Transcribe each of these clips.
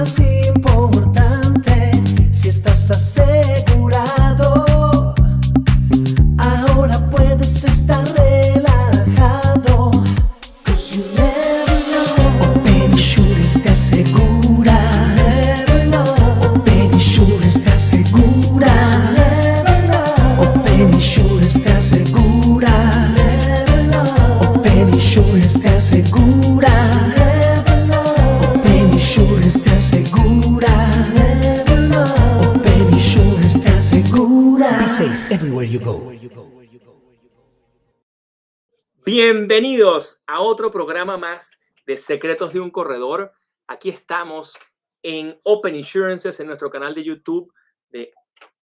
más importante, si estás asegurado, Bienvenidos a otro programa más de Secretos de un Corredor. Aquí estamos en Open Insurances, en nuestro canal de YouTube de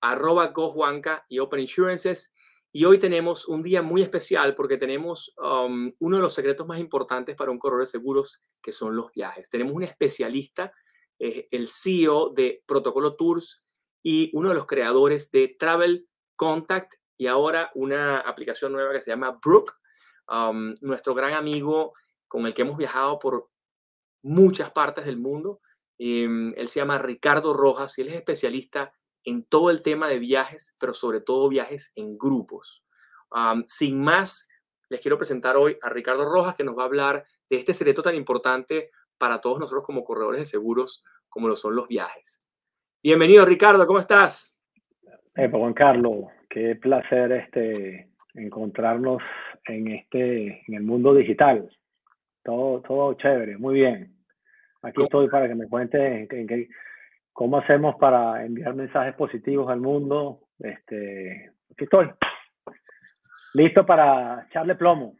arroba gojuanca y Open Insurances. Y hoy tenemos un día muy especial porque tenemos um, uno de los secretos más importantes para un corredor de seguros, que son los viajes. Tenemos un especialista, eh, el CEO de Protocolo Tours y uno de los creadores de Travel Contact y ahora una aplicación nueva que se llama Brook nuestro gran amigo con el que hemos viajado por muchas partes del mundo. Em, él se llama Ricardo Rojas y él es especialista en todo el tema de viajes, pero sobre todo viajes en grupos. Um, sin más, les quiero presentar hoy a Ricardo Rojas, que nos va a hablar de este secreto tan importante para todos nosotros como corredores de seguros, como lo son los viajes. Bienvenido, Ricardo, ¿cómo estás? Eh, Juan Carlos, qué placer este encontrarnos en este en el mundo digital. Todo todo chévere, muy bien. Aquí estoy para que me cuentes en qué- cómo hacemos para enviar mensajes positivos al mundo. Este, aquí estoy. Listo para echarle plomo.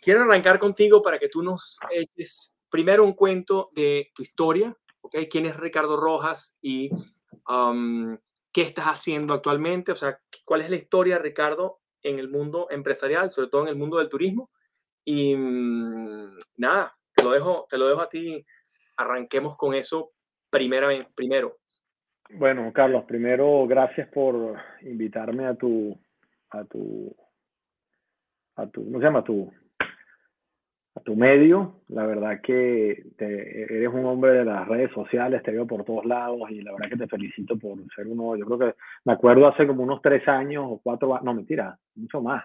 Quiero arrancar contigo para que tú nos eches primero un cuento de tu historia, ¿ok? ¿Quién es Ricardo Rojas y um, qué estás haciendo actualmente? O sea, ¿cuál es la historia, Ricardo, en el mundo empresarial, sobre todo en el mundo del turismo? Y mm, nada, te lo dejo, te lo dejo a ti. Arranquemos con eso primeramente, primero. Bueno, Carlos, primero gracias por invitarme a tu a tu a tu ¿cómo se llama? tu a tu medio. La verdad que te- eres un hombre de las redes sociales, te veo por todos lados y la verdad que te felicito por ser uno, yo creo que me acuerdo hace como unos tres años o cuatro, no mentira, mucho más.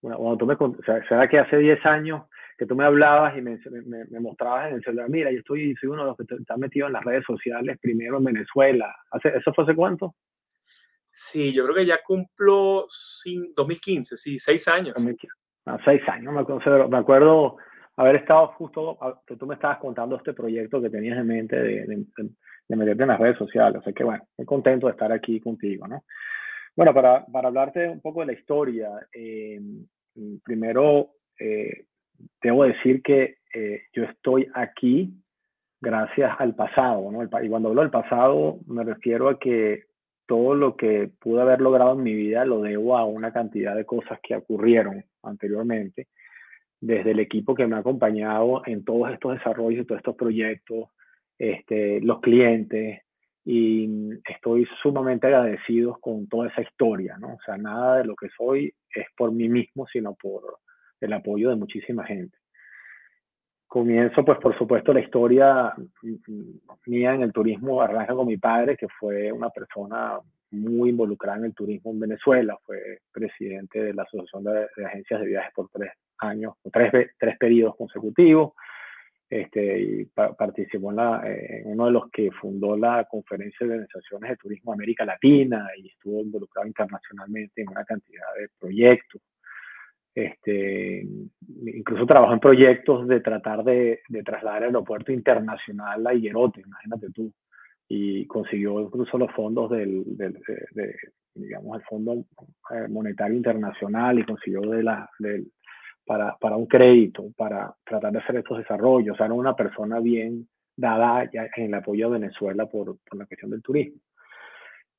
Cuando tú me, cont- o sea, será que hace 10 años que tú me hablabas y me, me, me mostrabas en el celular, mira, yo estoy, soy uno de los que te- está metido en las redes sociales, primero en Venezuela. ¿Hace, ¿Eso fue hace cuánto? Sí, yo creo que ya cumplo cin- 2015, sí, seis años. A seis años, me acuerdo, me acuerdo haber estado justo, que tú me estabas contando este proyecto que tenías en mente de, de, de- meterte en las redes sociales. Sea que bueno, estoy contento de estar aquí contigo, ¿no? Bueno, para, para hablarte un poco de la historia, eh, primero eh, debo decir que eh, yo estoy aquí gracias al pasado, ¿no? El y cuando hablo del pasado me refiero a que todo lo que pude haber logrado en mi vida lo debo a una cantidad de cosas que ocurrieron anteriormente, desde el equipo que me ha acompañado en todos estos desarrollos y todos estos proyectos, este, los clientes, y estoy sumamente agradecido con toda esa historia, ¿no? O sea, nada de lo que soy es por mí mismo, sino por el apoyo de muchísima gente. Comienzo, pues, por supuesto, la historia mm, mía en el turismo arranca con mi padre, que fue una persona muy involucrada en el turismo en Venezuela, fue presidente de la Asociación de, de Agencias de Viajes por tres años, tres, tres periodos consecutivos, este, y pa- participó en, la, en uno de los que fundó la Conferencia de Organizaciones de Turismo América Latina y estuvo involucrado internacionalmente en una cantidad de proyectos. Este, incluso trabajó en proyectos de tratar de, trasladar el aeropuerto internacional a Higuerote, imagínate tú, y consiguió incluso los fondos del, del de, de, digamos, el Fondo eh, Monetario Internacional y consiguió de la, del, para, para un crédito, para tratar de hacer estos desarrollos. O sea, era una persona bien dada en el apoyo a Venezuela por, la cuestión del turismo.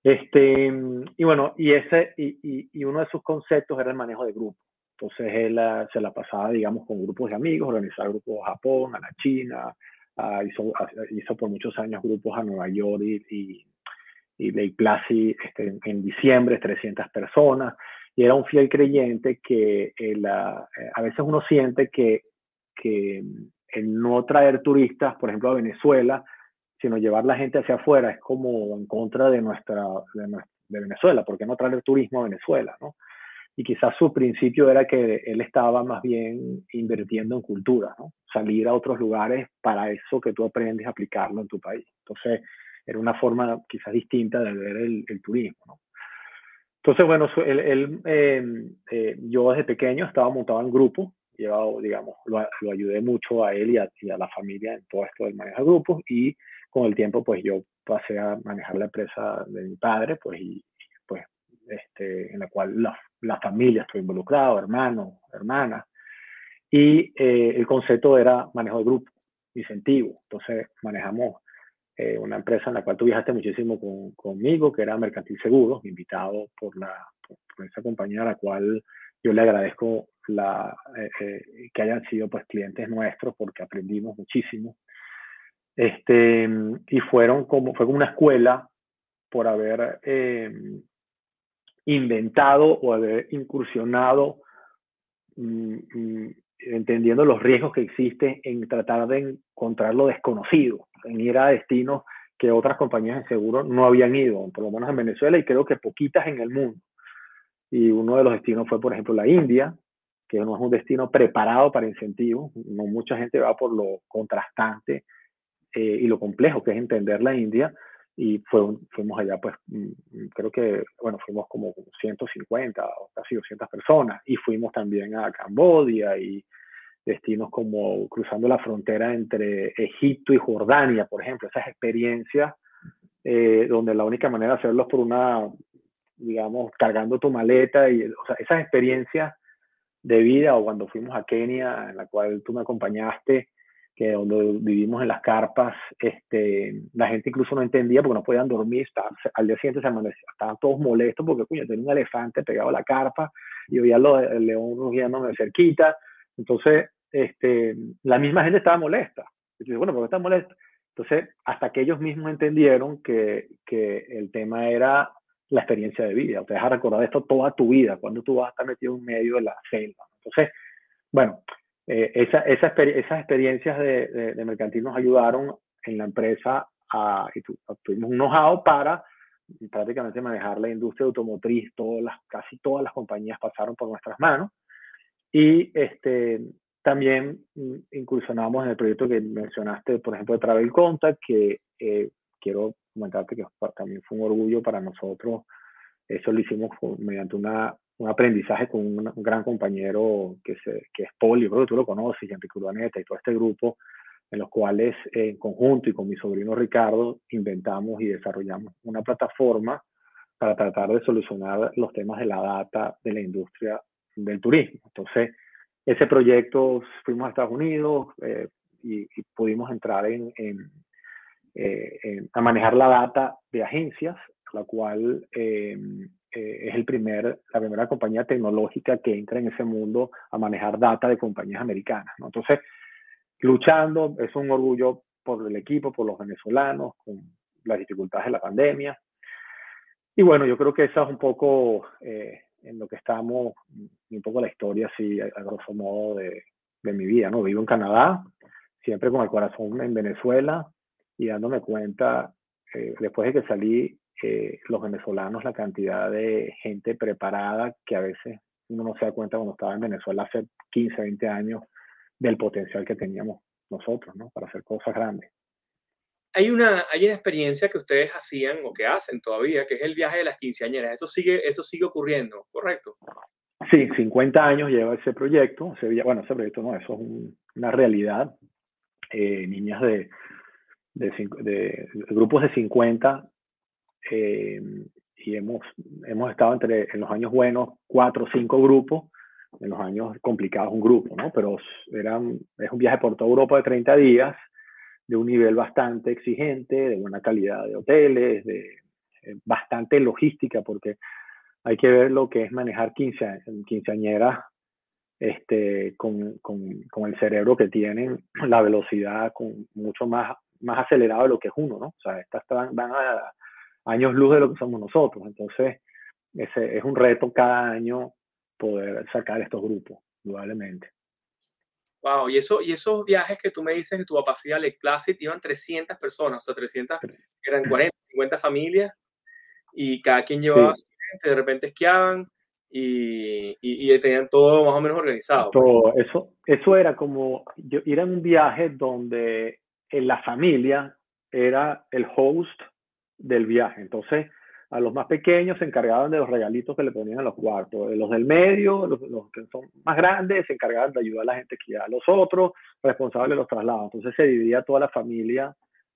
Este, y bueno, y, ese, y, uno de sus conceptos era el manejo de grupos. Entonces él uh, se la pasaba, digamos, con grupos de amigos, organizaba grupos a Japón, a la China, uh, hizo, hizo, por muchos años grupos a Nueva York y, y, y Lake Placid este, en, en, diciembre, 300 personas, y era un fiel creyente que el, uh, a veces uno siente que, que el no traer turistas, por ejemplo, a Venezuela, sino llevar la gente hacia afuera es como en contra de nuestra, de, Venezuela, ¿por qué no traer turismo a Venezuela? ¿no? Y quizás su principio era que él estaba más bien invirtiendo en cultura, ¿no? salir a otros lugares para eso que tú aprendes a aplicarlo en tu país. Entonces, era una forma quizás distinta de ver el, el turismo. ¿no? Entonces, bueno, él, em, eh, yo desde pequeño estaba montado en grupo, llevado, digamos, lo, lo, ayudé mucho a él y a, y a, la familia en todo esto del manejo de grupos y con el tiempo, pues yo pasé a manejar la empresa de mi padre, pues, y, pues, este, en la cual la, la familia estuvo involucrado, hermanos, hermanas, y eh, el concepto era manejo de grupo, incentivo. Entonces, manejamos eh, una empresa en la cual tú viajaste muchísimo con, conmigo, que era Mercantil Seguros, invitado por, la, por, esa compañía a la cual yo le agradezco la, eh, que hayan sido pues clientes nuestros porque aprendimos muchísimo este, y fueron como, fue como una escuela por haber eh, inventado o haber incursionado, mm, mm, entendiendo los riesgos que existen en tratar de encontrar lo desconocido, en ir a destinos que otras compañías de seguro no habían ido, por lo menos en Venezuela y creo que poquitas en el mundo. Y uno de los destinos fue, por ejemplo, la India, que no es un destino preparado para incentivos, no mucha gente va por lo contrastante eh, y lo complejo que es entender la India. Y fue, fuimos allá, pues mm, creo que, bueno, fuimos como 150 o casi 200 personas. Y fuimos también a Cambodia y destinos como cruzando la frontera entre Egipto y Jordania, por ejemplo. Esas experiencias eh, donde la única manera de hacerlo es por una, digamos, cargando tu maleta. y o sea, Esas experiencias de vida o cuando fuimos a Kenia, en la cual tú me acompañaste, que donde vivimos en las carpas, este, la gente incluso no entendía porque no podían dormir, al día siguiente se amanecía, estaban todos molestos porque cuño, tenía un elefante pegado a la carpa y oía el león rugiéndome cerquita, entonces este, la misma gente estaba molesta. Y bueno, ¿por qué están molestos? Entonces, hasta que ellos mismos entendieron que, que el tema era la experiencia de vida, te deja recordar esto toda tu vida, cuando tú vas a estar metido en medio de la selva. Entonces, bueno, eh, esa, esa esas experiencias de, de, mercantil nos ayudaron en la empresa a, y tuvimos un know-how para prácticamente manejar la industria automotriz, todas las, casi todas las compañías pasaron por nuestras manos y este, también incursionamos en el proyecto que mencionaste, por ejemplo, de Travel Contact, que eh, quiero comentarte que también fue un orgullo para nosotros. Eso lo hicimos mediante una un aprendizaje con un, gran compañero que, se, que es Poli, creo que tú lo conoces, Enrique Urbaneta y todo este grupo, en los cuales en conjunto y con mi sobrino Ricardo inventamos y desarrollamos una plataforma para tratar de solucionar los temas de la data de la industria del turismo. Entonces, ese proyecto fuimos a Estados Unidos eh, y, pudimos entrar en, eh, en, a manejar la data de agencias, la cual eh, es el primer, la primera compañía tecnológica que entra en ese mundo a manejar data de compañías americanas. ¿no? Entonces, luchando, es un orgullo por el equipo, por los venezolanos, con las dificultades de la pandemia. Y bueno, yo creo que esa es un poco eh, en lo que estamos, un poco la historia así, a, grosso modo, de, de mi vida. ¿no? Vivo en Canadá, siempre con el corazón en Venezuela y dándome cuenta, eh, después de que salí los venezolanos, la cantidad de gente preparada que a veces uno no se da cuenta cuando estaba en Venezuela hace 15, 20 años del potencial que teníamos nosotros, ¿no? Para hacer cosas grandes. Hay una, hay una experiencia que ustedes hacían o que hacen todavía, que es el viaje de las quinceañeras. Eso sigue, eso sigue ocurriendo, ¿correcto? Sí, 50 años lleva ese proyecto. bueno, ese proyecto no, eso es una realidad. Eh, niñas de, de, de, grupos de 50 eh, y hemos, hemos estado entre, en los años buenos, cuatro o cinco grupos, en los años complicados un grupo, ¿no? Pero eran, es un viaje por toda Europa de 30 días, de un nivel bastante exigente, de buena calidad de hoteles, de eh, bastante logística, porque hay que ver lo que es manejar quince, quinceañeras este, con, con, con, el cerebro que tienen, la velocidad con mucho más, más acelerado de lo que es uno, ¿no? O sea, estas van, van a años luz de lo que somos nosotros. Entonces, ese es un reto cada año poder sacar estos grupos, probablemente. Wow, y, eso, y esos viajes que tú me dices que tu papá hacía Lake Placid, iban 300 personas, o sea, 300, eran 40, 50 familias, y cada quien llevaba su gente, de repente esquiaban, y, y, tenían todo más o menos organizado. Pues. Todo, eso, eso era como, yo, ir en un viaje donde en la familia era el host del viaje, entonces a los más pequeños se encargaban de los regalitos que le ponían a los cuartos, los del medio, los, que son más grandes, se encargaban de ayudar a la gente que iba, los otros responsables de los traslados. Entonces se dividía toda la familia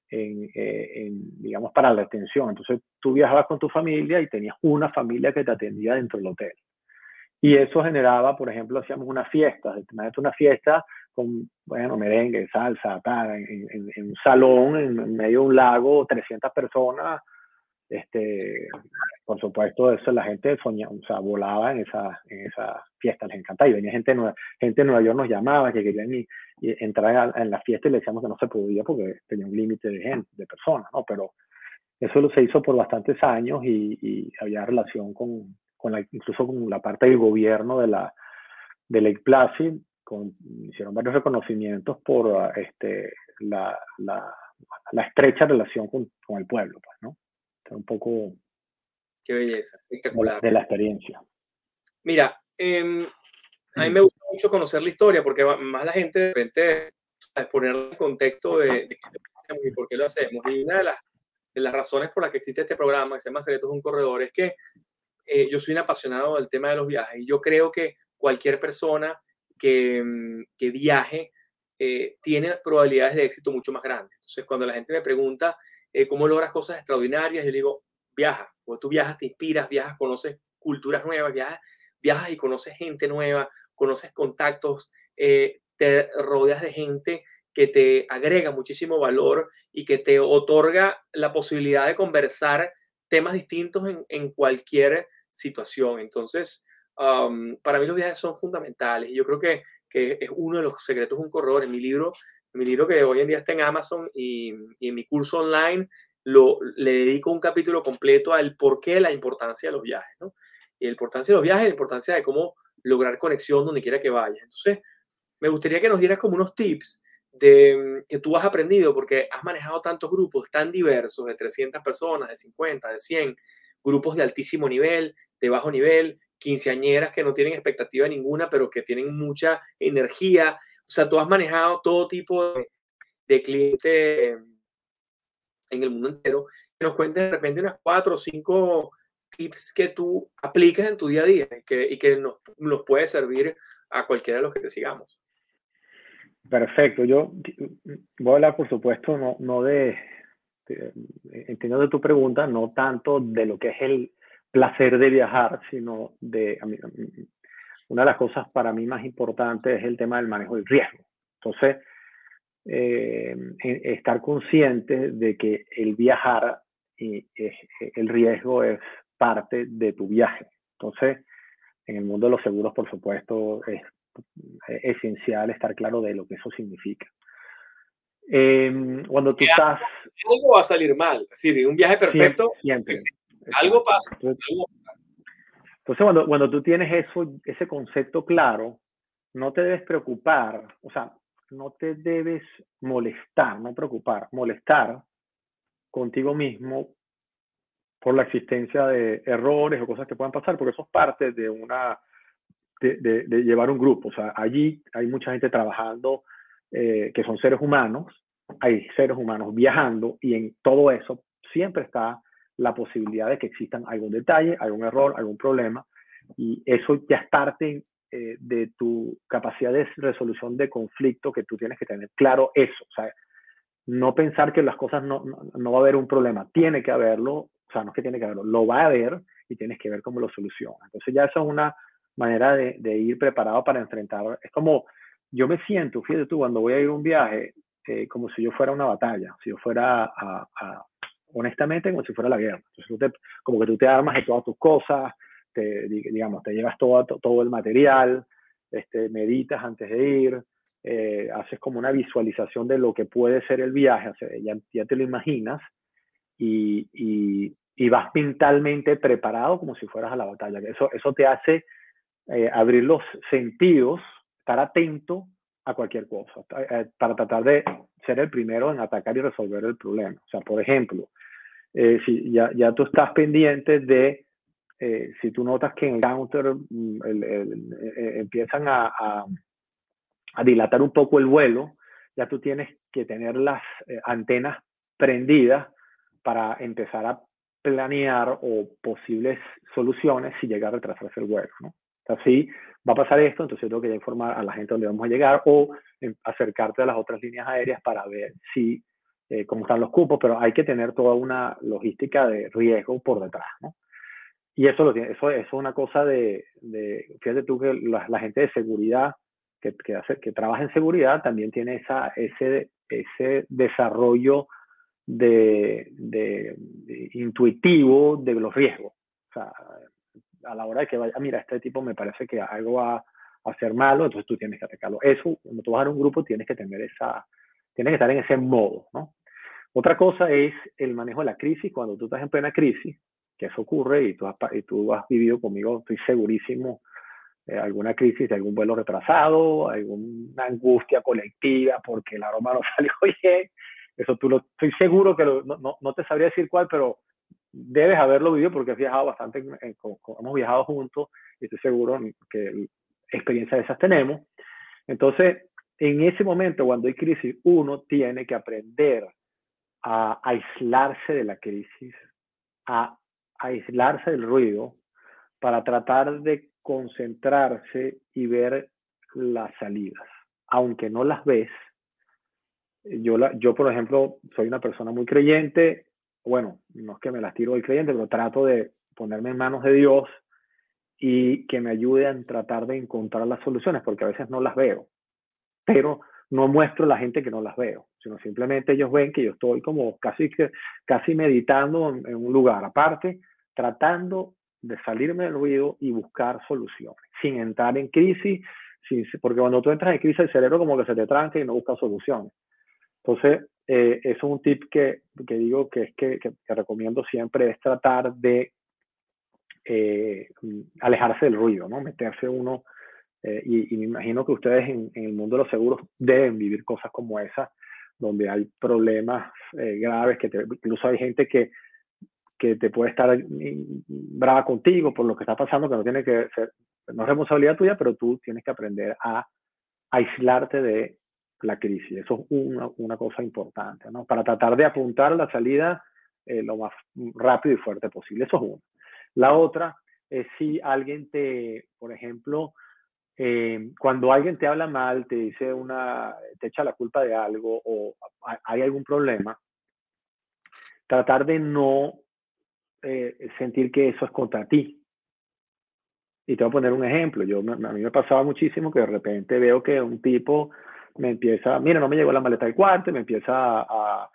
en, eh, digamos, para la atención. Entonces tú viajabas con tu familia y tenías una familia que te atendía dentro del hotel. Y eso generaba, por ejemplo, hacíamos una fiesta, una fiesta con, bueno, merengue, salsa, en, en, un salón, en, medio de un lago, 300 personas, este, por supuesto, eso la gente soñaba, o sea, volaba en esa, en esa fiesta, les encantaba. Y venía gente, nueva, gente de Nueva York nos llamaba que querían entrar en la fiesta y le decíamos que no se podía porque tenía un límite de gente, de personas, ¿no? Pero eso lo se hizo por bastantes años y, y había relación con, con la, incluso con la parte del gobierno de la de Lake Placid, con, hicieron varios reconocimientos por este, la, la, la estrecha relación con, con el pueblo, pues, ¿no? un poco... Qué belleza, espectacular. De la experiencia. Mira, em, a mí me gusta mucho conocer la historia porque más la gente de repente poner el contexto de, qué hacemos y por qué lo hacemos. Y una de las, de las razones por las que existe este programa, que se llama Secretos de un Corredor, es que eh, yo soy un apasionado del tema de los viajes y yo creo que cualquier persona que, mm, que viaje eh, tiene probabilidades de éxito mucho más grandes. Entonces, cuando la gente me pregunta eh, cómo logras cosas extraordinarias. Yo digo, viaja, cuando tú viajas te inspiras, viajas, conoces culturas nuevas, viajas, viajas y conoces gente nueva, conoces contactos, te rodeas de gente que te agrega muchísimo valor y que te otorga la posibilidad de conversar temas distintos en, cualquier situación. Entonces, para mí los viajes son fundamentales y yo creo que, que es uno de los secretos de un corredor. En mi libro mi libro que hoy en día está en Amazon y, en mi curso online, lo, le dedico un capítulo completo al por qué la importancia de los viajes, ¿no? Y la importancia de los viajes, la importancia de cómo lograr conexión donde quiera que vayas. Entonces, me gustaría que nos dieras como unos tips de que tú has aprendido, porque has manejado tantos grupos tan diversos, de 300 personas, de 50, de 100, grupos de altísimo nivel, de bajo nivel, quinceañeras que no tienen expectativa ninguna, pero que tienen mucha energía, o sea, tú has manejado todo tipo de, de clientes en el mundo entero. Que nos cuentes de repente unas cuatro o cinco tips que tú aplicas en tu día a día y que, nos, puede servir a cualquiera de los que te sigamos. Perfecto. Yo voy a hablar, por supuesto, no de, entiendo de tu pregunta, no tanto de lo que es el placer de viajar, sino de, una de las cosas para mí más importantes es el tema del manejo del riesgo. Entonces, eh, estar consciente de que el viajar y el riesgo es parte de tu viaje. Entonces, en el mundo de los seguros, por supuesto, es, esencial estar claro de lo que eso significa. Em, cuando tú estás... Algo va a salir mal. Es decir, un viaje perfecto, algo pasa. Algo entonces, cuando, cuando tú tienes eso, ese concepto claro, no te debes preocupar, o sea, no te debes molestar, no preocupar, molestar contigo mismo por la existencia de errores o cosas que puedan pasar, porque eso es parte de una de, de, llevar un grupo. O sea, allí hay mucha gente trabajando eh, que son seres humanos, hay seres humanos viajando y en todo eso siempre está la posibilidad de que existan algún detalle, algún error, algún problema, y eso ya es parte eh, de tu capacidad de resolución de conflicto que tú tienes que tener claro eso, o sea, no pensar que las cosas no, no, va a haber un problema, tiene que haberlo, o sea, no es que tiene que haberlo, lo va a haber y tienes que ver cómo lo soluciona. Entonces ya eso es una manera de, ir preparado para enfrentar, es como yo me siento, fíjate tú, cuando voy a ir a un viaje, eh, como si yo fuera una batalla, si yo fuera a, honestamente como si fuera la guerra. Entonces, como que tú te armas de todas tus cosas, te, digamos, te llevas todo, todo el material, este, meditas antes de ir, eh, haces como una visualización de lo que puede ser el viaje, ya, ya, te lo imaginas y, y, y, vas mentalmente preparado como si fueras a la batalla. Eso, eso te hace eh, abrir los sentidos, estar atento a cualquier cosa, para tratar de ser el primero en atacar y resolver el problema. O sea, por ejemplo, si ya, ya tú estás pendiente de eh, si tú notas que en el counter mm, eh, empiezan a, dilatar un poco el vuelo, ya tú tienes que tener las eh, antenas prendidas para empezar a planear o posibles soluciones si llega a retrasarse el vuelo. Así va a pasar esto, entonces tengo que informar a la gente dónde vamos a llegar o em, acercarte a las otras líneas aéreas para ver si cómo están los cupos, pero hay que tener toda una logística de riesgo por detrás. ¿no? Y eso, lo tiene, eso, es una cosa de, de, fíjate tú que la, gente de seguridad que, que, hace, que trabaja en seguridad también tiene esa, ese, ese desarrollo de, de, intuitivo de los riesgos. O sea, a la hora de que vaya, mira, este tipo me parece que algo va a hacer malo, entonces tú tienes que atacarlo. Eso, cuando tú vas a un grupo, tienes que tener esa, tienes que estar en ese modo, ¿no? Otra cosa es el manejo de la crisis. Cuando tú estás en plena crisis, que eso ocurre y tú has, y tú has vivido conmigo, estoy segurísimo, eh, alguna crisis de algún vuelo retrasado, alguna angustia colectiva porque el aroma no salió bien. Eso tú lo, estoy seguro que no, no, no, te sabría decir cuál, pero debes haberlo vivido porque has viajado bastante, hemos viajado juntos y estoy seguro que experiencias de esas tenemos. Entonces, en ese momento, cuando hay crisis, uno tiene que aprender a aislarse de la crisis, a aislarse del ruido para tratar de concentrarse y ver las salidas. Aunque no las ves, yo, yo por ejemplo, soy una persona muy creyente, bueno, no es que me las tiro del creyente, pero trato de ponerme en manos de Dios y que me ayude a tratar de encontrar las soluciones, porque a veces no las veo, pero no muestro a la gente que no las veo, sino simplemente ellos ven que yo estoy como casi, casi meditando en un lugar aparte tratando de salirme del ruido y buscar soluciones, sin entrar en crisis, sin, porque cuando tú entras en crisis el cerebro como que se te tranca y no busca soluciones. Entonces, eh, es un tip que, digo que es que, que, recomiendo siempre, es tratar de eh, alejarse del ruido, ¿no? Meterse uno, eh, y, me imagino que ustedes en, el mundo de los seguros deben vivir cosas como esas, donde hay problemas graves, que incluso hay gente que que te puede estar brava contigo por lo que está pasando, que no tiene que ser, no es responsabilidad tuya, pero tú tienes que aprender a aislarte de la crisis. Eso es una, una cosa importante, ¿no? Para tratar de apuntar la salida eh, lo más rápido y fuerte posible. Eso es una. La otra es si alguien te, por ejemplo, eh, cuando alguien te habla mal, te dice una, te echa la culpa de algo o hay algún problema, tratar de no eh, sentir que eso es contra ti. Y te voy a poner un ejemplo. Yo, a mí me pasaba muchísimo que de repente veo que un tipo me empieza, mira, no me llegó la maleta del cuarto, me empieza a,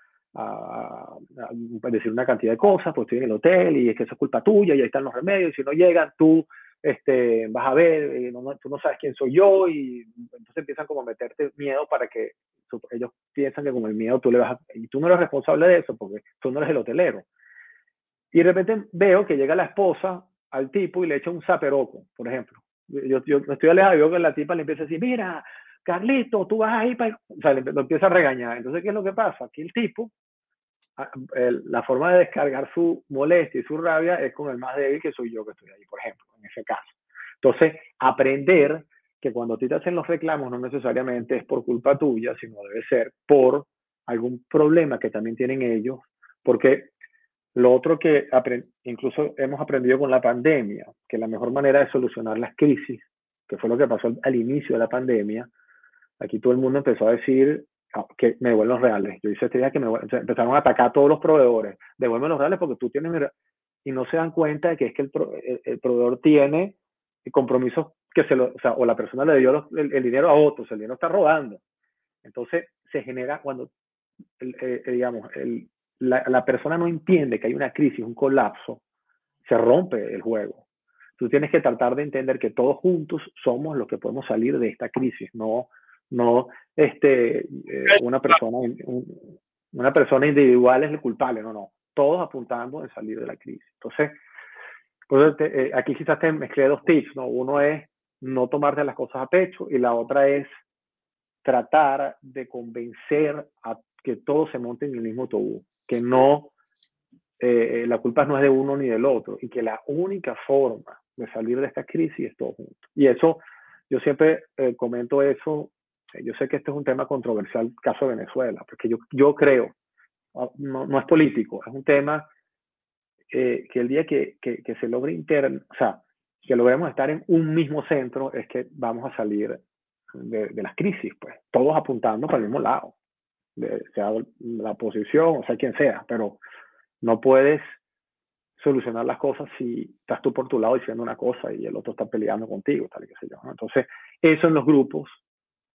decir una cantidad de cosas, pues estoy en el hotel y es que eso es culpa tuya y ahí están los remedios, si no llegan tú este, vas a ver, eh, tú no sabes quién soy yo y entonces empiezan como a meterte miedo para que ellos piensan que con el miedo tú le vas y tú no eres responsable de eso porque tú no eres el hotelero. Y de repente veo que llega la esposa al tipo y le echa un zaperoco, por ejemplo. Yo, yo estoy alejado veo que la tipa le empieza a decir, mira, Carlito, tú vas ahí para... O sea, lo empieza a regañar. Entonces, ¿qué es lo que pasa? Aquí el tipo, la forma de descargar su molestia y su rabia es con el más débil que soy yo que estoy ahí, por ejemplo, en ese caso. Entonces, aprender que cuando te hacen los reclamos no necesariamente es por culpa tuya, sino debe ser por algún problema que también tienen ellos, porque lo otro que incluso hemos aprendido con la pandemia, que la mejor manera de solucionar las crisis, que fue lo que pasó al, inicio de la pandemia, aquí todo el mundo empezó a decir ah, que me devuelven los reales. Yo hice este día que me empezaron a atacar a todos los proveedores. Devuelven los reales porque tú tienes... Y no se dan cuenta de que es que el, el, proveedor tiene compromisos que se lo... O sea, o la persona le dio el, el, dinero a otros, el dinero está robando. Entonces se genera cuando, eh, digamos, el, la, persona no entiende que hay una crisis, un colapso, se rompe el juego. Tú tienes que tratar de entender que todos juntos somos los que podemos salir de esta crisis, no, no este, eh, una, persona, una persona individual es el culpable, no, no. Todos apuntando en salir de la crisis. Entonces, pues, eh, aquí quizás te mezclé dos tips, ¿no? Uno es no tomarte las cosas a pecho y la otra es tratar de convencer a que todos se monten en el mismo autobús, que no, eh, eh, la culpa no es de uno ni del otro, y que la única forma de salir de esta crisis es todo junto. Y eso, yo siempre eh, comento eso, yo sé que este es un tema controversial, caso de Venezuela, porque yo, yo creo, no, no es político, es un tema que el día que, que, que se logre interno, o sea, que logremos estar en un mismo centro, es que vamos a salir de, las crisis, pues, todos apuntando para el mismo lado, sea la oposición, o sea, quien sea, pero no puedes solucionar las cosas si estás tú por tu lado diciendo una cosa y el otro está peleando contigo, tal y que sé yo. Entonces, eso en los grupos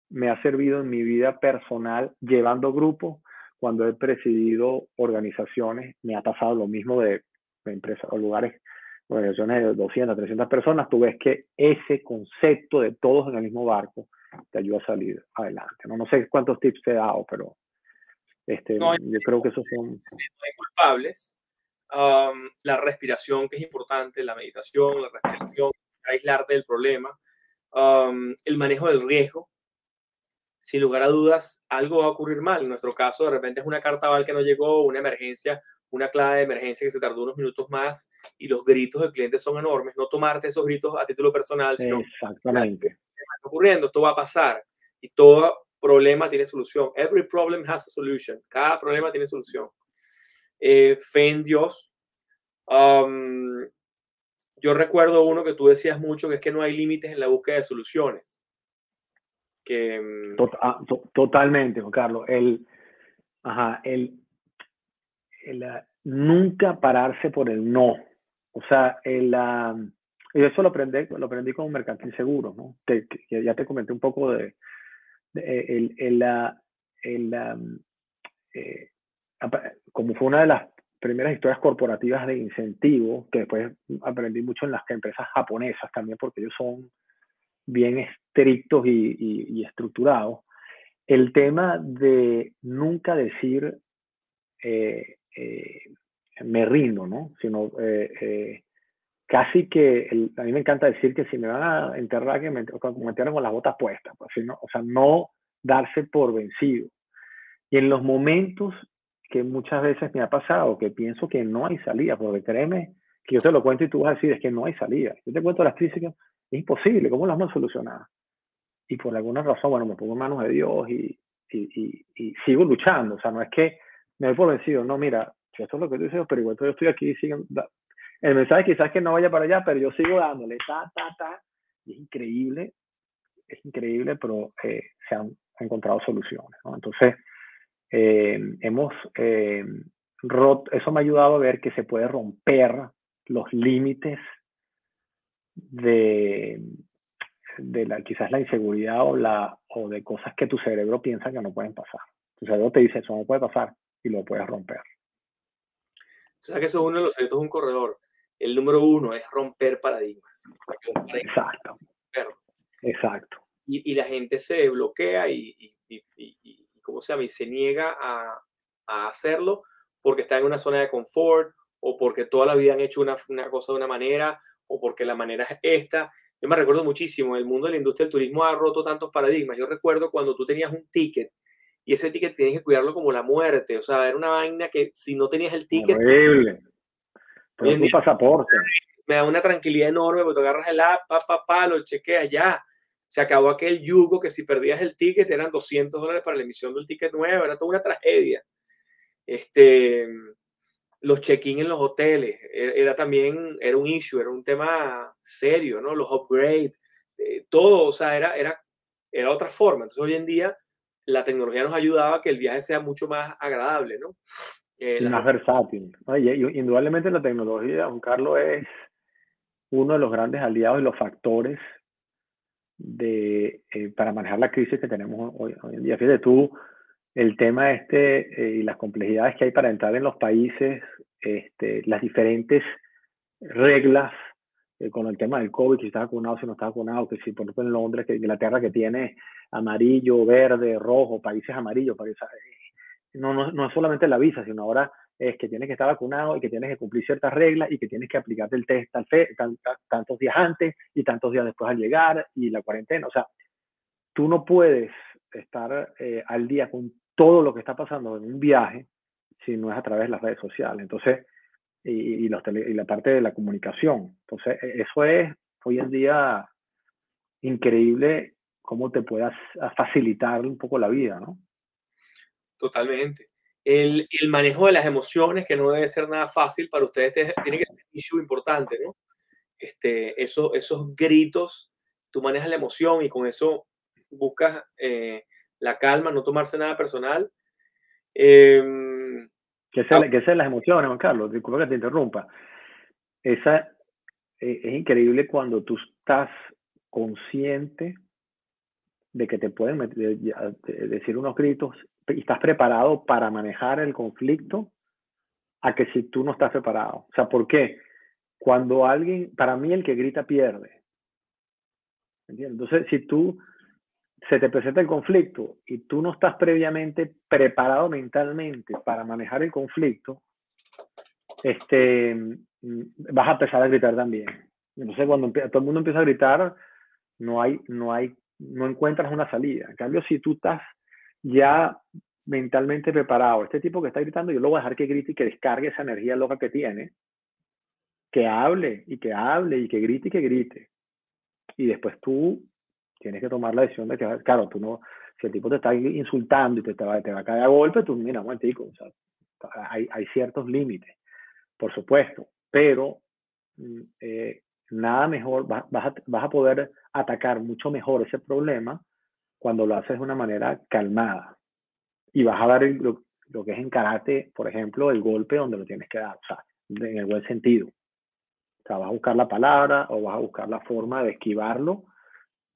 me ha servido en mi vida personal, llevando grupos, cuando he presidido organizaciones, me ha pasado lo mismo de, de empresas o lugares organizaciones de 200, 300 personas, tú ves que ese concepto de todos en el mismo barco te ayuda a salir adelante. No, no sé cuántos tips te he dado, pero este, yo creo que esos son... hay culpables. Um, la respiración, que es importante, la meditación, la respiración, aislarte del problema, um, el manejo del riesgo. Sin lugar a dudas, algo va a ocurrir mal. En nuestro caso, de repente es una carta val que no llegó, una emergencia, una clave de emergencia que se tardó unos minutos más y los gritos del cliente son enormes. No tomarte esos gritos a título personal, sino Exactamente. está ocurriendo, esto va a pasar y todo problema tiene solución. Every problem has a solution. Cada problema tiene solución. Eh, fe en Dios. Um, yo recuerdo uno que tú decías mucho, que es que no hay límites en la búsqueda de soluciones. Que, ah, totalmente, Carlos. El, ajá, el, nunca pararse por el no. O sea, el, y eso lo aprendí, lo aprendí con mercantil seguro, ¿no? que ya te comenté un poco de, el, el, el, eh, como fue una de las primeras historias corporativas de incentivo, que después aprendí mucho en las empresas japonesas también, porque ellos son bien estrictos y, estructurados, el tema de nunca decir eh, eh, me rindo, ¿no? Sino casi que, a mí me encanta decir que si me van a enterrar, que me, entierren con las botas puestas, pues, o sea, no darse por vencido. Y en los momentos que muchas veces me ha pasado, que pienso que no hay salida, porque créeme que yo te lo cuento y tú vas a decir, es que no hay salida. Yo te cuento las crisis imposible, ¿cómo las vamos a solucionar? Y por alguna razón, bueno, me pongo en manos de Dios y, sigo luchando, o sea, no es que me doy por vencido, no, mira, esto es lo que tú dices, pero igual yo estoy aquí, siguen, el mensaje quizás que no vaya para allá, pero yo sigo dándole, ta, ta, ta, y es increíble, es increíble, pero eh, se han encontrado soluciones. Entonces, eh, hemos eh, roto, eso me ha ayudado a ver que se puede romper los límites de, de la, quizás la inseguridad o, la, o de cosas que tu cerebro piensa que no pueden pasar. Tu cerebro te dice, eso no puede pasar, y lo puedes romper. O sea que eso es uno de los secretos de un corredor el número uno es romper paradigmas. Exacto. Exacto. Y, y, la gente se bloquea y, y, y, ¿cómo se llama? Y se niega a, a, hacerlo porque está en una zona de confort o porque toda la vida han hecho una, una, cosa de una manera o porque la manera es esta. Yo me recuerdo muchísimo, el mundo de la industria del turismo ha roto tantos paradigmas. Yo recuerdo cuando tú tenías un ticket y ese ticket tienes que cuidarlo como la muerte. O sea, era una vaina que si no tenías el ticket... Horrible pasaporte. Me da una tranquilidad enorme porque tú agarras el app, pa, pa, pa, lo chequeas, ya. Se acabó aquel yugo que si perdías el ticket eran 200 dólares para la emisión del ticket nuevo, era toda una tragedia. Este, los check-in en los hoteles, e, era, también, era un issue, era un tema serio, ¿no? Los upgrades, eh, todo, o sea, era, era, era otra forma. Entonces hoy en día la tecnología nos ayudaba a que el viaje sea mucho más agradable, ¿no? Eh, más versátil. Oye, indudablemente la tecnología, Juan Carlos, es uno de los grandes aliados y los factores de, eh, para manejar la crisis que tenemos hoy, en día. Fíjate tú, el tema este eh, y las complejidades que hay para entrar en los países, este, las diferentes reglas con el tema del COVID, si está vacunado, si no está vacunado, que si por ejemplo en Londres, que Inglaterra que tiene amarillo, verde, rojo, países amarillos, países, no, no, no es solamente la visa, sino ahora es que tienes que estar vacunado y que tienes que cumplir ciertas reglas y que tienes que aplicarte el test tal tantos días antes y tantos días después al llegar y la cuarentena. O sea, tú no puedes estar eh, al día con todo lo que está pasando en un viaje si no es a través de las redes sociales. Entonces, y, y, la parte de la comunicación. Entonces, e, eso es hoy en día increíble cómo te puedas facilitar un poco la vida, ¿no? Totalmente. El, el, manejo de las emociones, que no debe ser nada fácil para ustedes, tiene que ser un issue importante, ¿no? Este, esos, esos gritos, tú manejas la emoción y con eso buscas eh, la calma, no tomarse nada personal. Eh, que sean ah. que las emociones, Juan Carlos, disculpa que te interrumpa. Esa, eh, es increíble cuando tú estás consciente de que te pueden decir unos gritos y estás preparado para manejar el conflicto a que si tú no estás preparado. O sea, ¿por qué? Cuando alguien, para mí el que grita pierde. Entonces, si tú se te presenta el conflicto y tú no estás previamente preparado mentalmente para manejar el conflicto, este, mm, vas a empezar a gritar también. Entonces, cuando todo el mundo empieza a gritar, no hay, no hay, no encuentras una salida. En cambio, si tú estás ya mentalmente preparado, este tipo que está gritando, yo lo voy a dejar que grite y que descargue esa energía loca que tiene, que hable y que hable y que grite y que grite. Y después tú tienes que tomar la decisión de que, claro, tú no, si el tipo te está insultando y te, te, va, te va a caer a golpe, tú, mira, un o sea, hay, hay ciertos límites, por supuesto, pero mm, eh, nada mejor, vas, a, vas a poder atacar mucho mejor ese problema cuando lo haces de una manera calmada y vas a dar lo, lo, que es en karate, por ejemplo, el golpe donde lo tienes que dar, o sea, en el buen sentido. O sea, vas a buscar la palabra o vas a buscar la forma de esquivarlo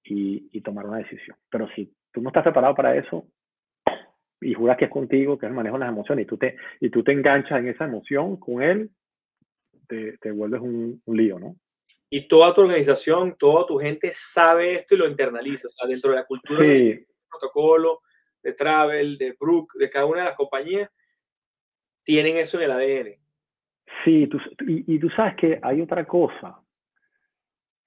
y, tomar una decisión. Pero si tú no estás preparado para eso y juras que es contigo, que es el manejo de las emociones, y tú te, y tú te enganchas en esa emoción con él, te, te vuelves un, lío, ¿no? Y toda tu organización, toda tu gente sabe esto y lo internaliza, o sea, dentro de la cultura del protocolo, de Travel, de Brook, de cada una de las compañías, tienen eso en el ADN. Sí, tú, y, y, tú sabes que hay otra cosa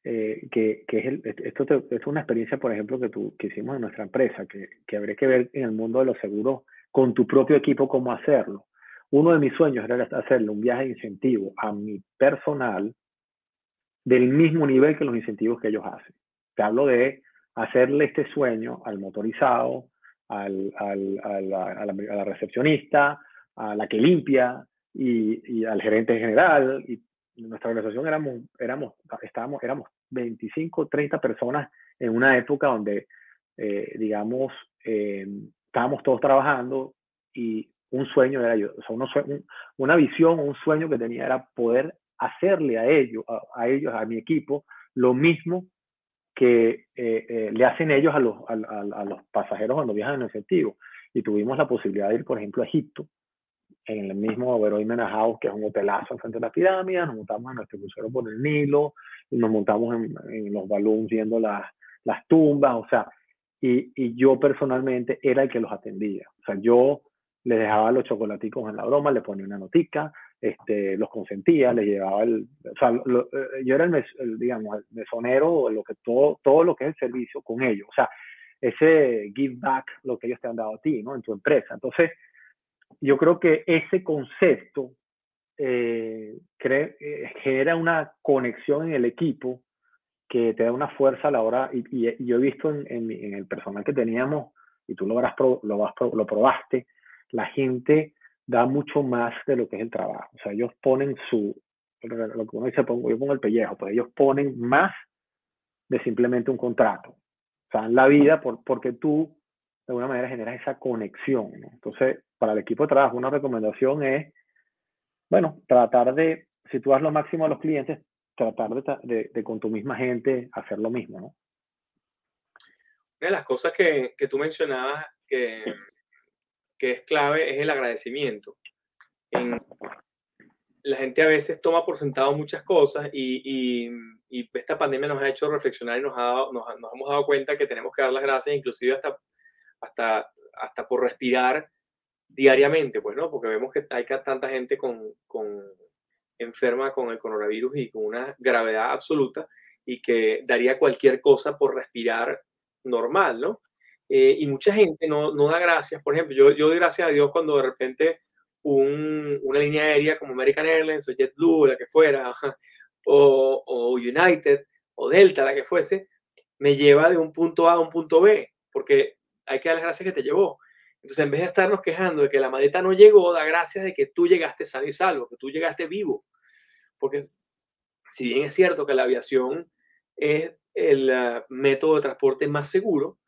eh, que, que, es esto, es una experiencia, por ejemplo, que, tú, que hicimos en nuestra empresa, que, que habría que ver en el mundo de los seguros con tu propio equipo cómo hacerlo. Uno de mis sueños era hacerle un viaje de incentivo a mi personal del mismo nivel que los incentivos que ellos hacen. Te hablo de hacerle este sueño al motorizado, al, al, a, la, a, la, recepcionista, a la que limpia y, al gerente general nuestra organización éramos, éramos, estábamos, éramos 25, 30 personas en una época donde, eh, digamos, eh, estábamos todos trabajando y un sueño era yo, o sea, una visión, un sueño que tenía era poder hacerle a ellos, a, ellos, a mi equipo, lo mismo que eh, le hacen ellos a los, a, a, los pasajeros cuando viajan en efectivo. Y tuvimos la posibilidad de ir, por ejemplo, a Egipto, en el mismo Oberoi House, que es un hotelazo frente a la pirámide, nos montamos en nuestro crucero por el Nilo, nos montamos en, los balloons viendo las, las tumbas, o sea, y, y, yo personalmente era el que los atendía. O sea, yo les dejaba los chocolaticos en la broma, le ponía una notica, este, los consentía, les llevaba el, o sea, eh, yo era el, digamos, el mesonero, lo que todo, todo lo que es el servicio con ellos, o sea, ese give back, lo que ellos te han dado a ti, ¿no? En tu empresa. Entonces, yo creo que ese concepto eh, eh, genera una conexión en el equipo que te da una fuerza a la hora, y, yo he visto en, en, el personal que teníamos, y tú lo, lo, vas, lo probaste, la gente da mucho más de lo que es el trabajo. O sea, ellos ponen su, lo que uno dice, pongo, yo pongo el pellejo, pues ellos ponen más de simplemente un contrato. O sea, en la vida por, porque tú de alguna manera generas esa conexión. Entonces, para el equipo de trabajo, una recomendación es, bueno, tratar de, si tú das lo máximo a los clientes, tratar de, de, con tu misma gente hacer lo mismo, ¿no? Una de las cosas que, que tú mencionabas que, que, es clave es el agradecimiento. En, la gente a veces toma por sentado muchas cosas y, y, y, esta pandemia nos ha hecho reflexionar y nos, ha nos, nos, hemos dado cuenta que tenemos que dar las gracias, inclusive hasta, hasta, hasta por respirar diariamente, pues, ¿no? Porque vemos que hay tanta gente con, con, enferma con el coronavirus y con una gravedad absoluta y que daría cualquier cosa por respirar normal, ¿no? Eh, y mucha gente no, no da gracias. Por ejemplo, yo, yo doy gracias a Dios cuando de repente un, una línea aérea como American Airlines o JetBlue, la que fuera, o, o, United o Delta, la que fuese, me lleva de un punto A a un punto B, porque hay que dar las gracias que te llevó. Entonces, en vez de estarnos quejando de que la maleta no llegó, da gracias de que tú llegaste sano y salvo, que tú llegaste vivo. Porque si bien es cierto que la aviación es el ah, método de transporte más seguro,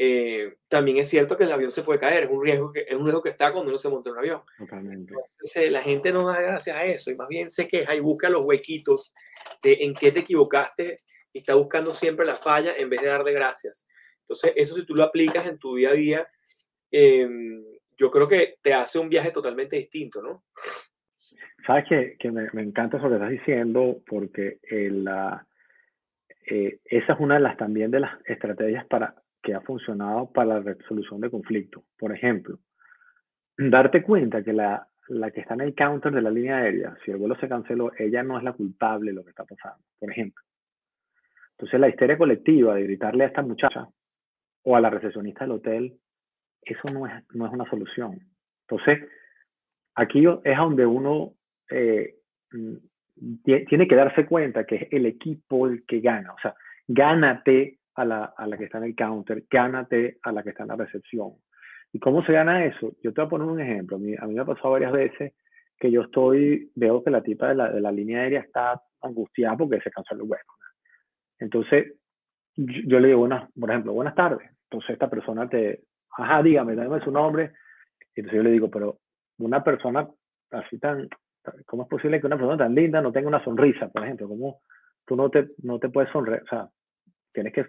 eh, también es cierto que el avión se puede caer, es un riesgo que, es un riesgo que está cuando uno se monta en un avión. Totalmente. Entonces, eh, la gente no da gracias a eso y más bien se queja y busca los huequitos de en qué te equivocaste y está buscando siempre la falla en vez de darle gracias. Entonces, eso si tú lo aplicas en tu día a día, em, yo creo que te hace un viaje totalmente distinto, ¿no? Sabes que, me, encanta eso que estás diciendo porque la, eh, esa es una de las también de las estrategias para que ha funcionado para la resolución de conflictos. Por ejemplo, darte cuenta que la, la que está en el counter de la línea aérea, si el vuelo se canceló, ella no es la culpable de lo que está pasando, por ejemplo. Entonces, la histeria colectiva de gritarle a esta muchacha o a la recepcionista del hotel, eso no es, no es una solución. Entonces, aquí es donde uno eh, mm, tiene que darse cuenta que es el equipo el que gana. O sea, gánate a la, a la que está en el counter, gánate a la que está en la recepción. ¿Y cómo se gana eso? Yo te voy a poner un ejemplo. A mí, me ha pasado varias veces que yo estoy, veo que la tipa de la, de la línea aérea está angustiada porque se cansó el vuelo. Entonces, yo, le digo, buenas, por ejemplo, buenas tardes. Entonces esta persona te, ajá, dígame, dame su nombre. Entonces yo le digo, pero una persona así tan, ¿cómo es posible que una persona tan linda no tenga una sonrisa, por ejemplo? ¿Cómo tú no te, no te puedes sonreír? O sea, tienes que,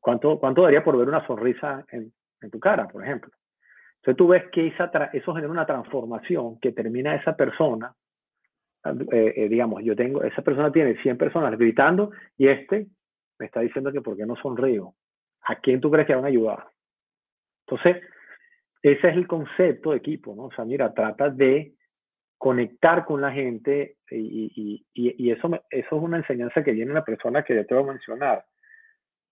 ¿cuánto, cuánto daría por ver una sonrisa en, en tu cara, por ejemplo? Entonces tú ves que esa eso genera una transformación que termina esa persona, eh, eh, digamos, yo tengo, esa persona tiene 100 personas gritando y este me está diciendo que por qué no sonrío. ¿A quién tú crees que van a ayudar? Entonces, ese es el concepto de equipo, ¿no? O sea, mira, trata de conectar con la gente y, y, y eso, eso es una enseñanza que viene una persona que yo te voy a mencionar,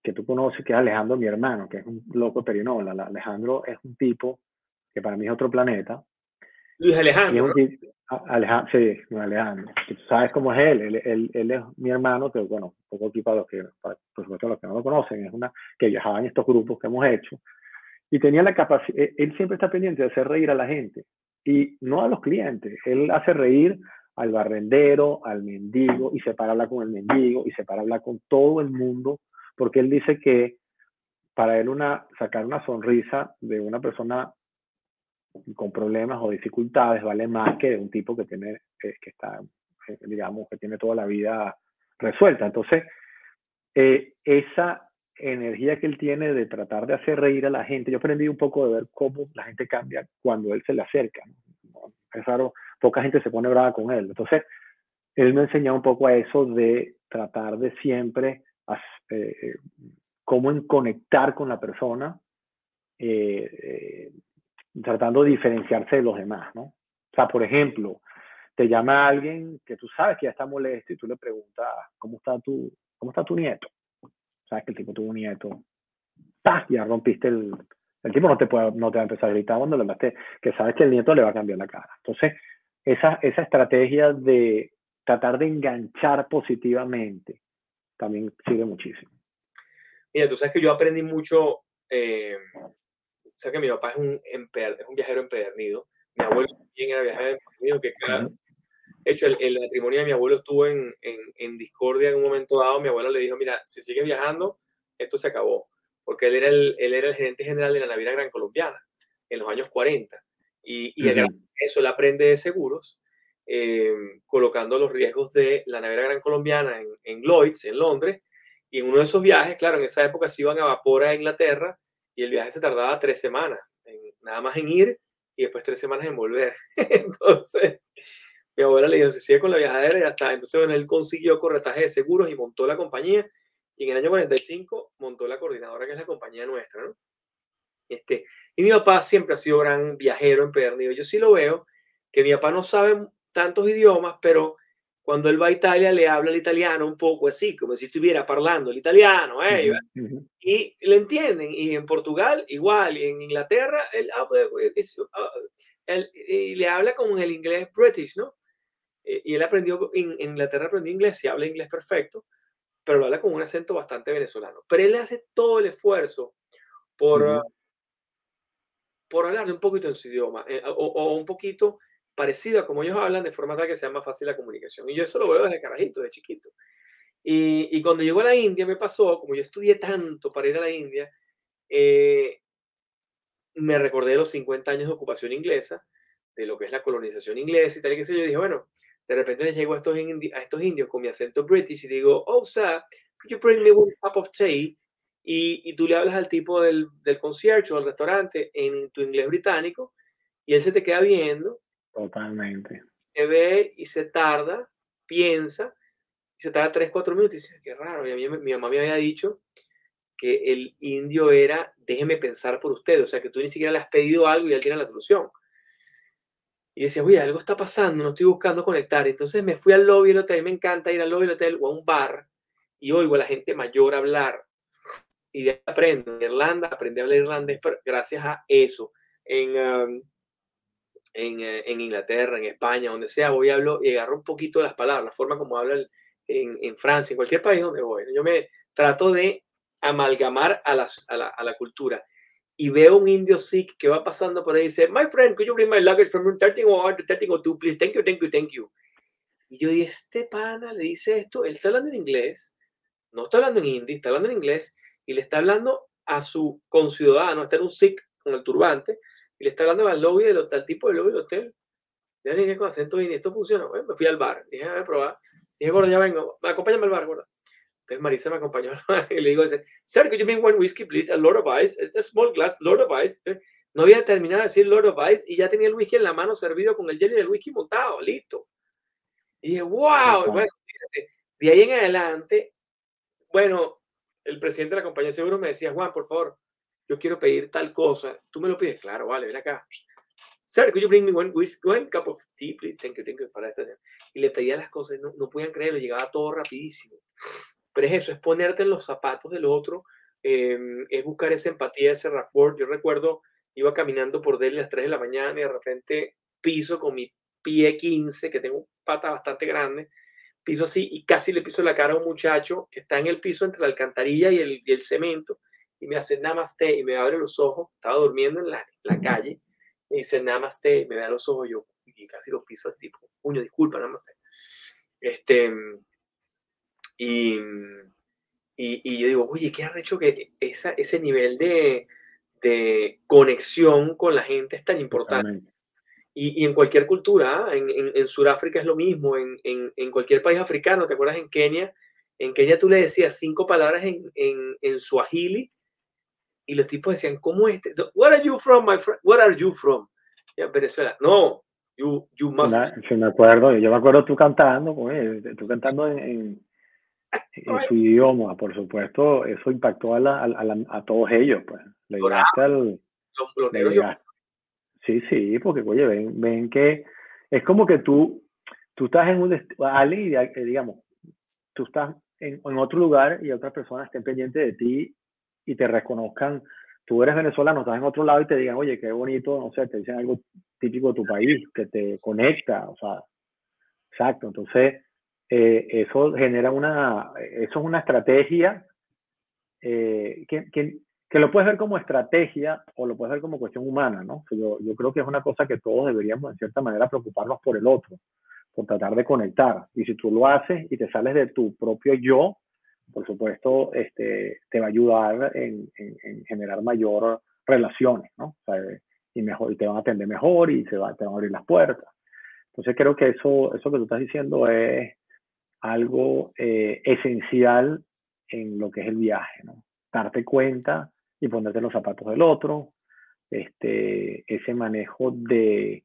que tú conoces, que es Alejandro, mi hermano, que es un loco perinola. Alejandro es un tipo que para mí es otro planeta. Luis Alejandro. Alejandro, sí, Alejandro. Tú sabes cómo es él. Él, él. es mi hermano, que bueno, un poco aquí para los que, por supuesto, los que no lo conocen, es una que viajaba en estos grupos que hemos hecho. Y tenía la capacidad, e, él siempre está pendiente de hacer reír a la gente. Y no a los clientes. Él hace reír al barrendero, al mendigo, y se para hablar con el mendigo, y se para hablar con todo el mundo, porque él dice que para él una, sacar una sonrisa de una persona con problemas o dificultades vale más que un tipo que tiene, que está, eh, digamos, que tiene toda la vida resuelta. Entonces, eh, esa energía que él tiene de tratar de hacer reír a la gente, yo aprendí un poco de ver cómo la gente cambia cuando él se le acerca. Es raro, poca gente se pone brava con él. Entonces, él me enseñó un poco a eso de tratar de siempre eh, cómo en conectar con la persona eh, tratando de diferenciarse de los demás, ¿no? O sea, por ejemplo, te llama alguien que tú sabes que ya está molesto y tú le preguntas, ¿cómo está tu, cómo está tu nieto? Sabes que el tipo tuvo un nieto. ¡Pah! Ya rompiste el... El tipo no te, puede, no te va a empezar a gritar cuando le hablaste, que sabes que el nieto le va a cambiar la cara. Entonces, esa, esa estrategia de tratar de enganchar positivamente también sirve muchísimo. Mira, tú sabes que yo aprendí mucho eh, sea que mi papá es un, es un viajero empedernido. Mi abuelo también era viajero empedernido, que claro, de hecho, el, el, matrimonio de mi abuelo estuvo en, en, en, discordia en un momento dado. Mi abuelo le dijo, mira, si sigues viajando, esto se acabó. Porque él era el, él era el gerente general de la Naviera Gran Colombiana en los años 40. Y, y eso él aprende de seguros, eh, colocando los riesgos de la Naviera Gran Colombiana en, en Lloyds, en Londres. Y en uno de esos viajes, claro, en esa época se iban a vapor a Inglaterra y el viaje se tardaba tres semanas, nada más en ir y después tres semanas en volver. Entonces, mi abuela le dijo, se sigue con la viajadera ya está. Entonces, bueno, él consiguió corretaje de seguros y montó la compañía. Y en el año 45 montó la coordinadora, que es la compañía nuestra. Este, y mi papá siempre ha sido gran viajero empedernido. Yo sí lo veo, que mi papá no sabe tantos idiomas, pero cuando él va a Italia le habla el italiano un poco así, como si estuviera hablando el italiano, ¿eh? y le entienden. Y en Portugal igual, y en Inglaterra él, ah, y le habla como el inglés british, ¿no? Eh, y él aprendió, en, Inglaterra aprendió inglés y habla inglés perfecto, pero lo habla con un acento bastante venezolano. Pero él hace todo el esfuerzo por, por hablarle un poquito en su idioma, eh, o, un poquito parecido a como ellos hablan, de forma tal que sea más fácil la comunicación. Y yo eso lo veo desde carajito, de chiquito. Y, y cuando llegó a la India me pasó, como yo estudié tanto para ir a la India, eh, me recordé los 50 años de ocupación inglesa, de lo que es la colonización inglesa y tal y que sé yo. dije, bueno, de repente les llego a estos, a estos indios con mi acento british y digo, oh, sir, could you bring me one cup of tea? Y, y tú le hablas al tipo del, del concierto o del restaurante en tu inglés británico y él se te queda viendo. Totalmente. Te ve y se tarda, piensa, y se tarda 3, 4 minutos y dice, qué raro. Y mi mamá me había dicho que el indio era, déjeme pensar por usted, o sea, que tú ni siquiera le has pedido algo y él tiene la solución. Y decía, oye, algo está pasando, no estoy buscando conectar. Entonces me fui al lobby del hotel, me encanta ir al lobby del hotel o a un bar y oigo a la gente mayor hablar. Y aprendo. En Irlanda aprendí a hablar irlandés gracias a eso. En, en, eh, en, Inglaterra, en España, donde sea, voy a hablar y agarro un poquito de las palabras, la forma como hablan en, en, Francia, en cualquier país donde voy. Yo me trato de amalgamar a la, a la, a la cultura y veo un indio sikh que va pasando por ahí y dice, my friend, could you bring my luggage from room 1301 to 1302, please? Thank you, thank you, thank you. Y yo dije, este pana le dice esto, él está hablando en inglés, no está hablando en hindi, está hablando en inglés y le está hablando a su conciudadano, está en un sikh con el turbante, y le está hablando al lobby del hotel, al tipo del lobby del hotel. Ya ni con acento hindi, esto funciona. Bueno, me fui al bar, dije, a ver, probar. Dije, gordo, ya vengo, acompáñame al bar, gordo. Entonces Marisa me acompañó y le digo, Sir, could you bring one whiskey, please? A lot of ice, a small glass, lot of ice. Eh, no había terminado de decir lot of ice y ya tenía el whisky en la mano servido con el jelly del whisky montado, listo. Y dije, wow, bueno, de ahí en adelante, bueno, el presidente de la compañía de seguros me decía, Juan, por favor, yo quiero pedir tal cosa. Tú me lo pides, claro, vale, ven acá. Sir, could you bring me one, whiskey, one cup of tea, please? Thank you, thank you. Para Y le pedía las cosas, no, no podían creerlo, llegaba todo rapidísimo. Pero es eso, es ponerte en los zapatos del otro, em, es buscar esa empatía, ese rapport. Yo recuerdo, iba caminando por Delhi a las 3 de la mañana y de repente piso con mi pie 15, que tengo pata bastante grande, piso así y casi le piso la cara a un muchacho que está en el piso entre la alcantarilla y el, y el cemento y me hace namaste y me abre los ojos, estaba durmiendo en la, la calle, me dice namaste y me da los ojos, yo y casi lo piso al tipo, puño, disculpa, namaste. Este, y, y, yo digo, oye, ¿qué ha hecho que esa, ese nivel de, de, conexión con la gente es tan importante? Y, y, en cualquier cultura, en, en, en Sudáfrica es lo mismo, en, en, cualquier país africano, ¿te acuerdas en Kenia? En Kenia tú le decías cinco palabras en, en, en Swahili y los tipos decían, ¿cómo este? Where are you from, my friend? Where are you from? Y en Venezuela, no, you, you must. Sí, me acuerdo, yo me acuerdo tú cantando, pues, tú cantando en en su idioma, por supuesto, eso impactó a, la, a, a, todos ellos, pues. Le al, Sí, sí, porque, oye, ven, ven que es como que tú, tú estás en un, Ali, digamos, tú estás en, en, otro lugar y otras personas estén pendientes de ti y te reconozcan. Tú eres venezolano, estás en otro lado y te digan, oye, qué bonito, no sé, te dicen algo típico de tu país, que te conecta, o sea, exacto. Entonces, eh, eso genera una, eso es una estrategia eh, que, que, que, lo puedes ver como estrategia o lo puedes ver como cuestión humana, ¿no? Yo, yo creo que es una cosa que todos deberíamos, en cierta manera, preocuparnos por el otro, por tratar de conectar. Y si tú lo haces y te sales de tu propio yo, por supuesto, este, te va a ayudar en, en, generar mayor relaciones, ¿no? Y, mejor, y te van a atender mejor y se va, te van a abrir las puertas. Entonces creo que eso, eso que tú estás diciendo es, algo eh, esencial en lo que es el viaje, ¿no? Darte cuenta y ponerte los zapatos del otro, este, ese manejo de,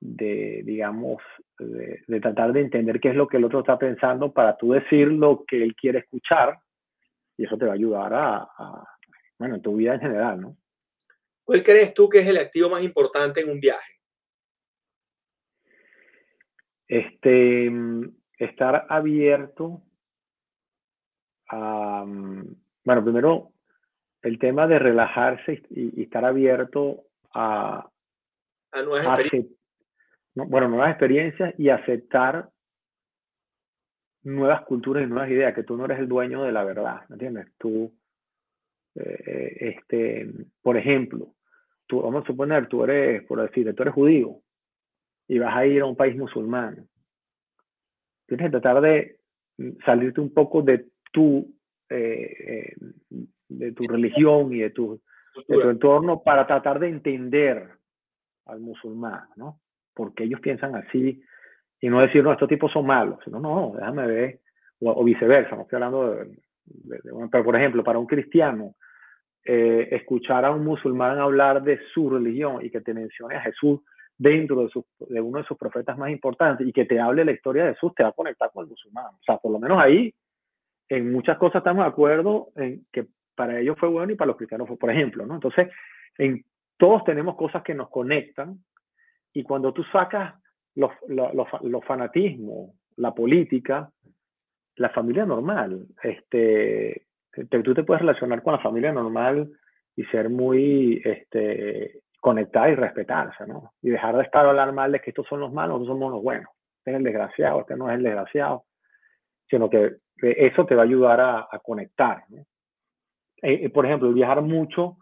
de digamos, de, tratar de entender qué es lo que el otro está pensando para tú decir lo que él quiere escuchar y eso te va a ayudar a, a bueno, en tu vida en general, ¿no? ¿Cuál crees tú que es el activo más importante en un viaje? Este, estar abierto a, bueno, primero el tema de relajarse y, estar abierto a, a nuevas experiencias. Bueno, nuevas experiencias y aceptar nuevas culturas y nuevas ideas, que tú no eres el dueño de la verdad, ¿me entiendes? Tú, eh, eh, este, por ejemplo, tú, vamos a suponer, tú eres, por decir, tú eres judío y vas a ir a un país musulmán. Tienes que tratar de salirte un poco de tu, eh, de tu religión y de tu, de tu entorno para tratar de entender al musulmán, ¿no? Porque ellos piensan así y no decir, no, estos tipos son malos, sino, no, déjame ver, o, viceversa, no estoy hablando de, pero por ejemplo, para un cristiano, eh, escuchar a un musulmán hablar de su religión y que te mencione a Jesús dentro de, de uno de sus profetas más importantes y que te hable la historia de Jesús, te va a conectar con el musulmán. O sea, por lo menos ahí, en muchas cosas estamos de acuerdo en que para ellos fue bueno y para los cristianos fue, por ejemplo, ¿no? Entonces, en, todos tenemos cosas que nos conectan y cuando tú sacas los, los, fanatismos, la política, la familia normal. Este, tú te puedes relacionar con la familia normal y ser muy este, conectada y respetarse, ¿no? Y dejar de estar a hablar mal de que estos son los malos, estos somos los buenos. Este es el desgraciado, este no es el desgraciado. Sino que eso te va a ayudar a, conectar. ¿no? Eh, eh, por ejemplo, viajar mucho,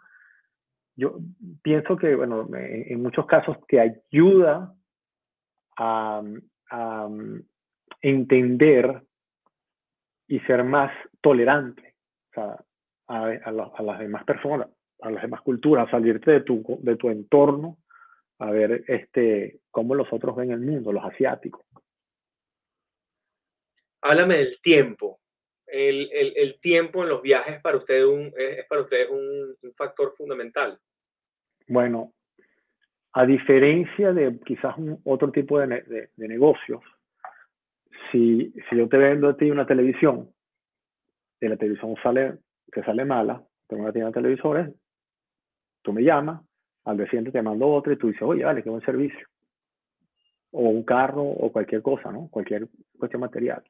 yo pienso que, bueno, en muchos casos te ayuda a, entender y ser más tolerante a, las demás personas, a las demás culturas, salirte de tu, de tu entorno a ver este, cómo los otros ven el mundo, los asiáticos. Háblame del tiempo. El, el, tiempo en los viajes para usted un, es para ustedes un, un factor fundamental. Bueno, a diferencia de quizás un, otro tipo de, de, negocios, si, si, yo te vendo a ti una televisión y la televisión sale, te sale mala, tengo una tienda de televisores, tú me llamas, al día te mando otra y tú dices, oye, vale, qué buen servicio. O un carro o cualquier cosa, ¿no? Cualquier cuestión material.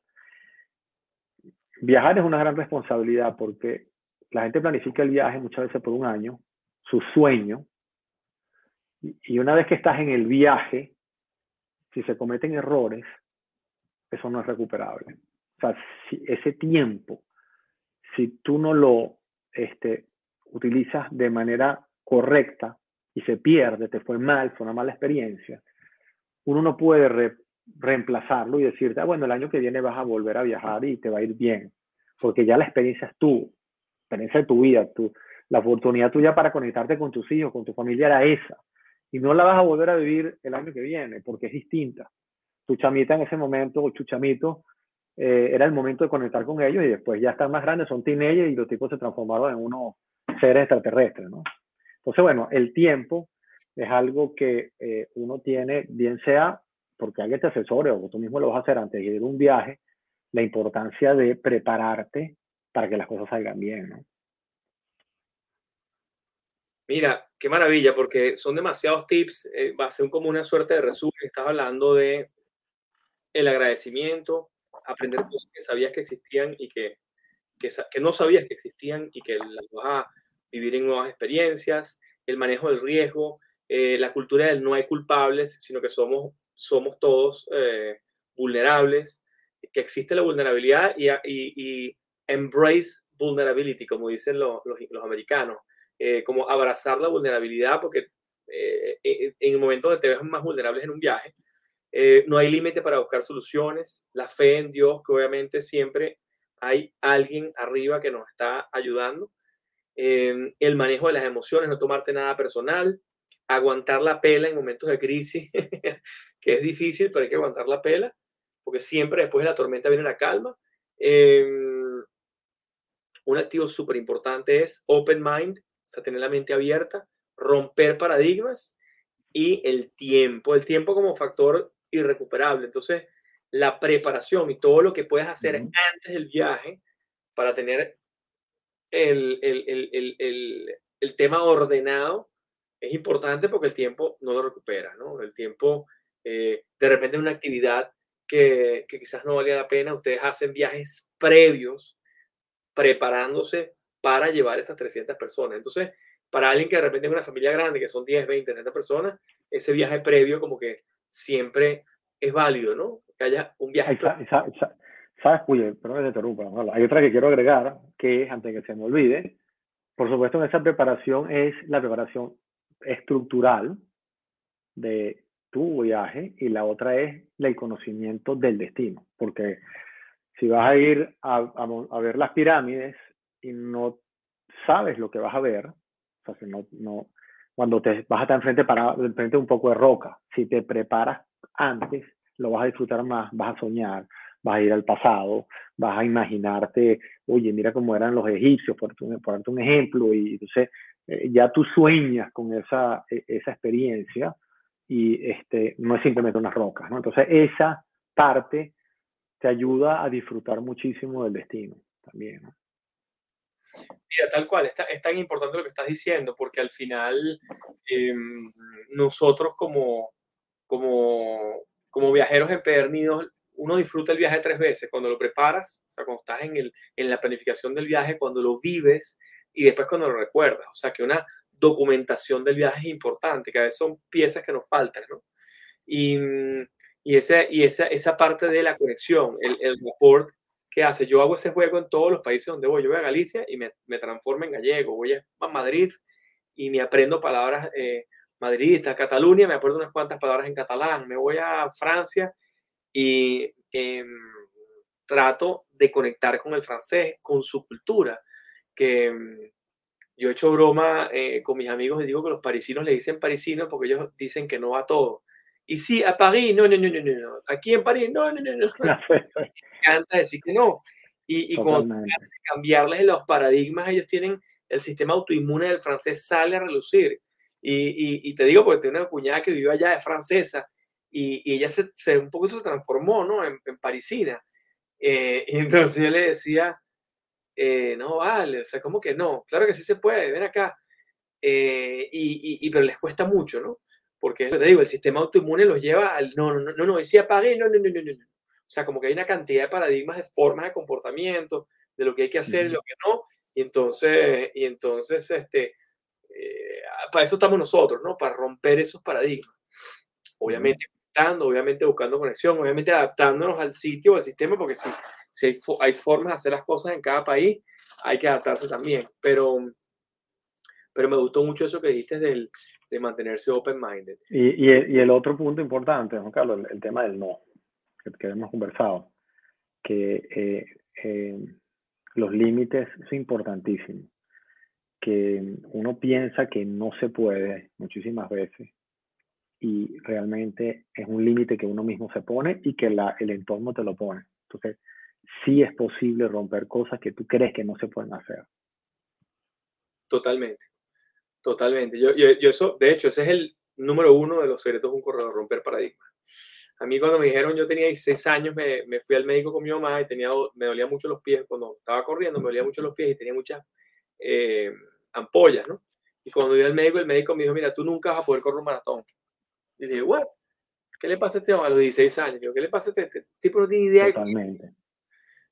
Viajar es una gran responsabilidad porque la gente planifica el viaje muchas veces por un año, su sueño, y una vez que estás en el viaje, si se cometen errores, eso no es recuperable. O sea, ese tiempo, si tú no lo este, utilizas de manera correcta y se pierde, te fue mal, fue una mala experiencia, uno no puede reemplazarlo y decirte, ah, bueno, el año que viene vas a volver a viajar y te va a ir bien, porque ya la experiencia es tu, experiencia de tu vida, tu, la oportunidad tuya para conectarte con tus hijos, con tu familia era esa y no la vas a volver a vivir el año que viene porque es distinta. Tu chamita en ese momento, o chuchamito, eh, era el momento de conectar con ellos y después ya están más grandes, son teenagers y los tipos se transformaron en unos seres extraterrestres, ¿no? Entonces, bueno, el tiempo es algo que eh, uno tiene, bien sea porque alguien te asesore o tú mismo lo vas a hacer antes de ir a un viaje, la importancia de prepararte para que las cosas salgan bien, ¿no? Mira, qué maravilla, porque son demasiados tips. Eh, va a ser como una suerte de resumen. Estás hablando de el agradecimiento, aprender cosas que sabías que existían y que, que, no sabías que existían y que las vas a vivir en nuevas experiencias, el manejo del riesgo, eh, la cultura del no hay culpables, sino que somos, somos todos eh, vulnerables, que existe la vulnerabilidad y, y, embrace vulnerability, como dicen los, los americanos eh, como abrazar la vulnerabilidad, porque eh, eh, en el momento donde te ves más vulnerables en un viaje, no hay límite para buscar soluciones, la fe en Dios, que obviamente siempre hay alguien arriba que nos está ayudando, el manejo de las emociones, no tomarte nada personal, aguantar la pela en momentos de crisis, que es difícil, pero hay que aguantar la pela, porque siempre después de la tormenta viene la calma. un activo súper importante es open mind, o sea, tener la mente abierta, romper paradigmas y el tiempo, el tiempo como factor irrecuperable. Entonces, la preparación y todo lo que puedes hacer antes del viaje para tener el, el, tema ordenado es importante porque el tiempo no lo recupera, ¿no? El tiempo, eh, de repente, una actividad que, que quizás no valía la pena. Ustedes hacen viajes previos preparándose para llevar esas 300 personas. Entonces, para alguien que de repente es una familia grande, que son 10, 20, 30 personas, ese viaje previo como que siempre es válido, ¿no? Que haya un viaje. ¿Sabes, Puye? Perdón que te interrumpa. Hay otra que quiero agregar, que es, antes que se me olvide, por supuesto, en esa preparación es la preparación estructural de tu viaje y la otra es el conocimiento del destino, porque si vas a ir a, a, ver las pirámides y no sabes lo que vas a ver, o sea, si no, no, cuando te vas a estar enfrente, para, enfrente de un poco de roca, si te preparas antes, lo vas a disfrutar más, vas a soñar, vas a ir al pasado, vas a imaginarte, oye, mira cómo eran los egipcios, por, por un ejemplo, y entonces eh, ya tú sueñas con esa, e, esa experiencia y este, no es simplemente una roca, ¿no? Entonces esa parte te ayuda a disfrutar muchísimo del destino también, ¿no? Mira, tal cual, es tan importante lo que estás diciendo, porque al final em, nosotros como, como, como viajeros empedernidos uno disfruta el viaje tres veces, cuando lo preparas, o sea, cuando estás en, el, en la planificación del viaje, cuando lo vives y después cuando lo recuerdas. O sea, que una documentación del viaje es importante, que a veces son piezas que nos faltan, ¿no? Y, y, ese, y esa, esa parte de la conexión, el, el report que hace, yo hago ese juego en todos los países donde voy, yo voy a Galicia y me, me transformo en gallego, voy a Madrid y me aprendo palabras eh, madridistas, Cataluña, me acuerdo unas cuantas palabras en catalán, me voy a Francia y em, trato de conectar con el francés, con su cultura, que em, yo he hecho broma eh, con mis amigos y digo que los parisinos le dicen parisinos porque ellos dicen que no va todo. Y sí, a París, no, no, no, no, no, aquí en París, no, no, no, no. Me encanta decir que no. Y, y cuando cambiarles los paradigmas, ellos tienen el sistema autoinmune del francés sale a relucir. Y, y, y te digo, porque tengo una cuñada que vive allá, es francesa, y, ella se, se, un poco se transformó, ¿no? En, parisina. Eh, y entonces yo le decía, eh, no vale, o sea, ¿cómo que no? Claro que sí se puede, ven acá. Eh, y, y, pero les cuesta mucho, ¿no? Porque te digo, el sistema autoinmune los lleva al no, no, no, no, decía París, no, no, no, no, no. O sea, como que hay una cantidad de paradigmas, de formas de comportamiento, de lo que hay que hacer y lo que no. Y entonces, y entonces este, para eso estamos nosotros, ¿no? Para romper esos paradigmas. Obviamente, obviamente buscando conexión, obviamente adaptándonos al sitio, al sistema, porque si, si hay, hay, formas de hacer las cosas en cada país, hay que adaptarse también. Pero, pero me gustó mucho eso que dijiste del, de mantenerse open-minded. Y, y, y, el otro punto importante, Juan Carlos, el, tema del no, que, que, hemos conversado, que eh, eh, los límites es importantísimo que uno piensa que no se puede muchísimas veces y realmente es un límite que uno mismo se pone y que la, el entorno te lo pone. Entonces, sí es posible romper cosas que tú crees que no se pueden hacer. Totalmente, totalmente. Yo, yo, eso, de hecho, ese es el número uno de los secretos de un corredor, romper paradigmas. A mí cuando me dijeron, yo tenía 16 años, me, me, fui al médico con mi mamá y tenía, me dolía mucho los pies, cuando estaba corriendo me dolía mucho los pies y tenía muchas eh, ampollas, ¿no? Y cuando iba al médico, el médico me dijo, mira, tú nunca vas a poder correr un maratón. Y dije, ¿what? ¿Qué le pasa a este hombre a los 16 años? Digo, ¿qué le pasa a este, este tipo? No tiene idea. Totalmente.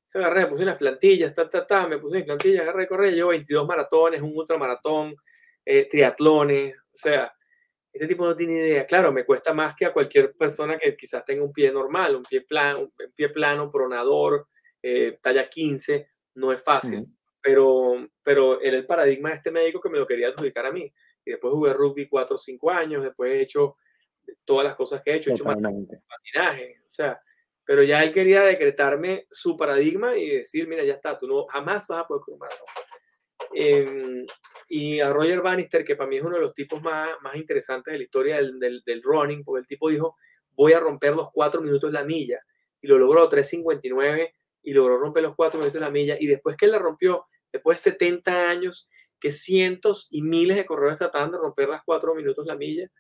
Se agarré, me puse unas plantillas, ta, ta, ta, me puse unas plantillas, agarré, correr, llevo 22 maratones, un ultramaratón, eh, triatlones, o sea, este tipo no tiene idea. Claro, me cuesta más que a cualquier persona que quizás tenga un pie normal, un pie plano, un pie plano, pronador, eh, talla 15, no es fácil. Pero, pero era el paradigma de este médico que me lo quería adjudicar a mí. Y después jugué rugby 4 o 5 años, después he hecho todas las cosas que he hecho, he hecho patinaje, o sea, pero ya él quería decretarme su paradigma y decir, mira, ya está, tú no jamás vas a poder correr eh, y a Roger Bannister, que para mí es uno de los tipos más, más interesantes de la historia del, del, del, running, porque el tipo dijo, voy a romper los cuatro minutos la milla, y lo logró 3.59, y logró romper los cuatro minutos la milla, y después que él la rompió, después de 70 años, que cientos y miles de corredores trataban de romper las cuatro minutos la milla,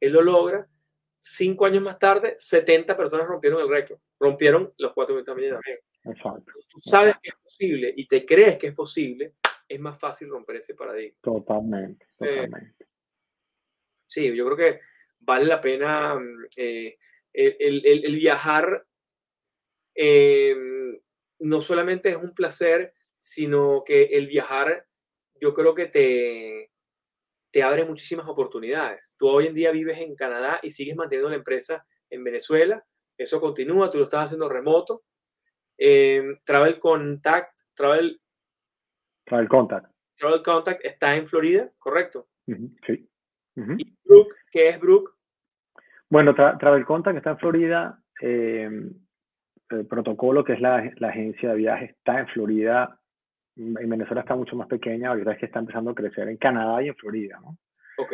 él lo logra, cinco años más tarde, 70 personas rompieron el récord, rompieron los cuatro minutos de también. Exacto. Tú sabes que es posible y te crees que es posible, es más fácil romper ese paradigma. Totalmente, eh, totalmente. sí, yo creo que vale la pena mm, eh, el, el, el, viajar em, no solamente es un placer, sino que el viajar, yo creo que te, te abre muchísimas oportunidades. Tú hoy en día vives en Canadá y sigues manteniendo la empresa en Venezuela. Eso continúa, tú lo estás haciendo remoto. Em, Travel Contact, Travel, Travel Contact. Travel Contact está en Florida, ¿correcto? sí. ¿Y Brook? ¿Qué es Brook? Bueno, Travel Contact está en Florida. Em, el protocolo, que es la, la, agencia de viajes, está en Florida en Venezuela está mucho más pequeña, ahorita es que está empezando a crecer en Canadá y en Florida, ¿no? Ok.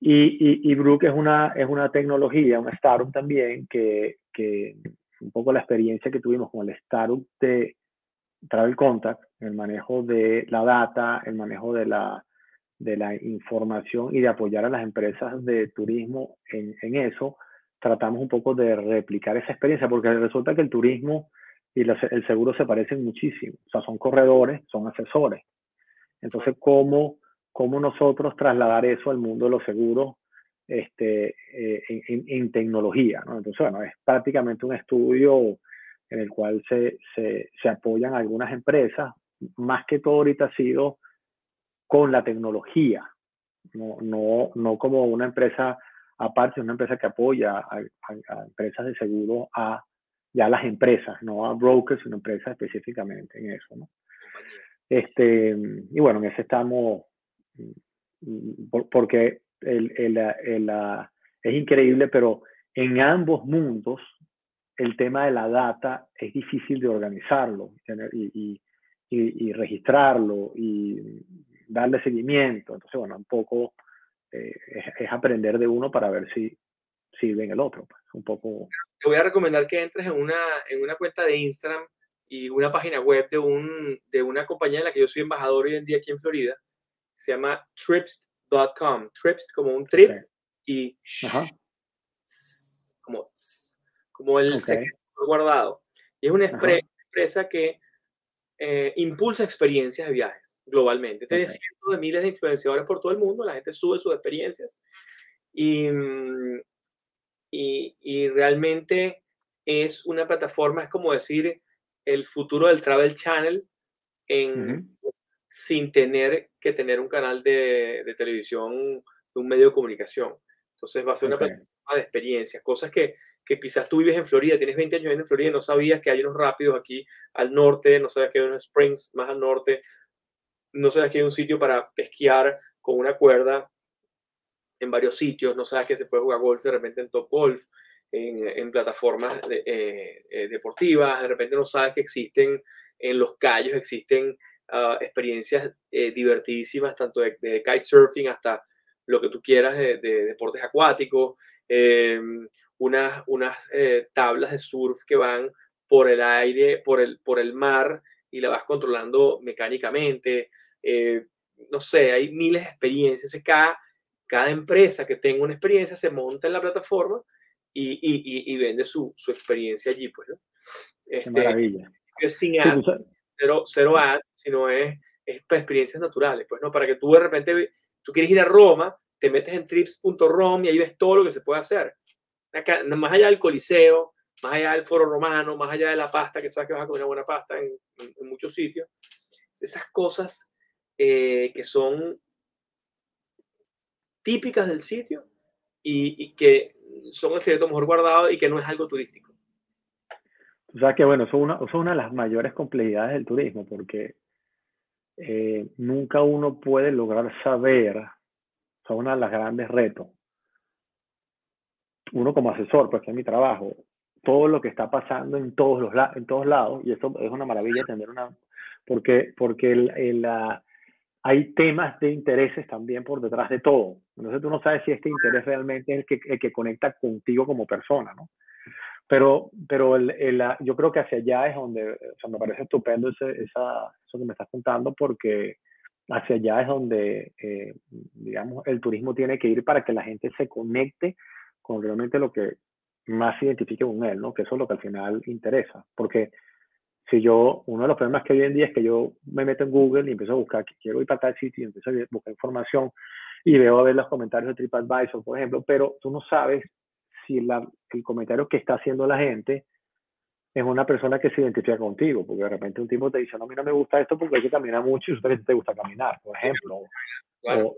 Y, y, Brook es una, es una tecnología, una startup también, que, que un poco la experiencia que tuvimos con el startup de Travel Contact, el manejo de la data, el manejo de la, de la información y de apoyar a las empresas de turismo en, en eso, tratamos un poco de replicar esa experiencia, porque resulta que el turismo y el seguro se parecen muchísimo. O sea, son corredores, son asesores. Entonces, ¿cómo, cómo nosotros trasladar eso al mundo de los seguros este, eh, en, en, tecnología? ¿no? Entonces, bueno, es prácticamente un estudio en el cual se, se, se apoyan algunas empresas, más que todo ahorita ha sido con la tecnología, no, no, no como una empresa aparte, una empresa que apoya a, a, a empresas de seguro a ya las empresas, no a brokers, sino empresas específicamente en eso, ¿no? Este, y bueno, en ese estamos, porque el, el, el, es increíble, pero en ambos mundos el tema de la data es difícil de organizarlo y, y, y, registrarlo y darle seguimiento. Entonces, bueno, un poco eh, es, es, aprender de uno para ver si sirve en el otro. Pues un poco... Te voy a recomendar que entres en una, en una cuenta de Instagram y una página web de, un, de una compañía en la que yo soy embajador hoy en día aquí en Florida. Se llama trips.com. Trips como un trip y como, como el secreto guardado. Y es una empresa que eh, impulsa experiencias de viajes globalmente. Tiene cientos de miles de influenciadores por todo el mundo, la gente sube sus experiencias. Y, mm, y, realmente es una plataforma, es como decir, el futuro del Travel Channel en, sin tener que tener un canal de, de, televisión, de un medio de comunicación. Entonces va a ser una plataforma de experiencias, cosas que, que, quizás tú vives en Florida, tienes 20 años en Florida y no sabías que hay unos rápidos aquí al norte, no sabías que hay unos springs más al norte, no sabías que hay un sitio para esquiar con una cuerda en varios sitios, no sabes que se puede jugar golf de repente en Top Golf, en, plataformas eh, eh, deportivas, de repente no sabes que existen en los callos, existen uh, experiencias eh, divertidísimas, tanto de, de, kitesurfing hasta lo que tú quieras de, de deportes acuáticos, em, unas, unas tablas de surf que van por el aire, por el, por el mar y la vas controlando mecánicamente. no sé, hay miles de experiencias. Cada, cada empresa que tenga una experiencia se monta en la plataforma y, y, y vende su, su, experiencia allí, pues, ¿no? Este, maravilla. Es sin ads, cero, cero ads, sino es, es para experiencias naturales, pues, ¿no? Para que tú de repente, tú quieres ir a Roma, te metes en trips.rom y ahí ves todo lo que se puede hacer. Acá, más allá del Coliseo, más allá del Foro Romano, más allá de la pasta, que sabes que vas a comer una buena pasta en, en, muchos sitios. Esas cosas eh, que son típicas del sitio y, que son el secreto mejor guardado y que no es algo turístico. O sea que, bueno, son una, son una de las mayores complejidades del turismo, porque eh, nunca uno puede lograr saber, son uno de los grandes retos. Uno como asesor, pues que es mi trabajo, todo lo que está pasando en todos los en todos lados, y eso es una maravilla tener una, porque, porque el, el, la, hay temas de intereses también por detrás de todo. Entonces tú no sabes si este interés realmente es el que, el que conecta contigo como persona, ¿no? Pero, pero el, el, yo creo que hacia allá es donde, o sea, me parece estupendo ese, esa, eso que me estás contando porque hacia allá es donde, eh, digamos, el turismo tiene que ir para que la gente se conecte con realmente lo que más se identifique con él, ¿no? Que eso es lo que al final interesa. Porque si yo, uno de los problemas que hoy en día es que yo me meto en Google y empiezo a buscar quiero ir para tal sitio y empiezo a buscar información y veo a ver los comentarios de TripAdvisor, por ejemplo, pero tú no sabes si la, el comentario que está haciendo la gente es una persona que se identifica contigo, porque de repente un tipo te dice, no, a mí no me gusta esto porque hay que caminar mucho y a usted te gusta caminar, por ejemplo. O,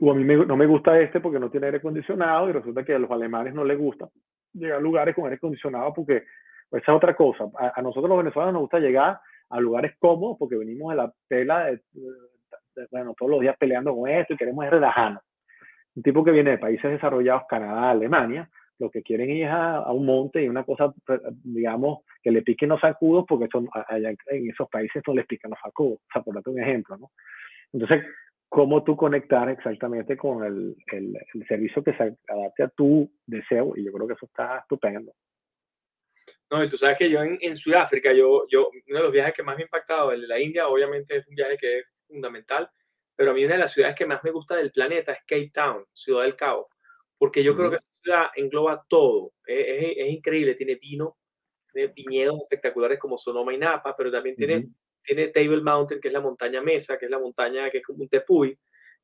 o, a mí no me gusta este porque no tiene aire acondicionado y resulta que a los alemanes no les gusta llegar a lugares con aire acondicionado porque pues, esa es otra cosa. A, nosotros los venezolanos nos gusta llegar a lugares cómodos porque venimos de la tela de, bueno, todos los días peleando con esto y queremos relajarnos. Un tipo que viene de países desarrollados, Canadá, Alemania, lo que quieren ir a, a un monte y una cosa, digamos, que le piquen los sacudos, porque son, allá en esos países no les pican los sacudos, o sea, por darte un ejemplo, ¿no? Entonces, ¿cómo tú conectar exactamente con el, el, el, servicio que se adapte a tu deseo? Y yo creo que eso está estupendo. No, y tú sabes que yo en, en Sudáfrica, yo, yo, uno de los viajes que más me ha impactado, el de la India, obviamente es un viaje que es fundamental, pero a mí una de las ciudades que más me gusta del planeta es Cape Town, Ciudad del Cabo porque yo creo que esa ciudad engloba todo. Es, es, increíble, tiene vino, tiene viñedos espectaculares como Sonoma y Napa, pero también tiene, tiene Table Mountain, que es la montaña mesa, que es la montaña que es como un tepuy.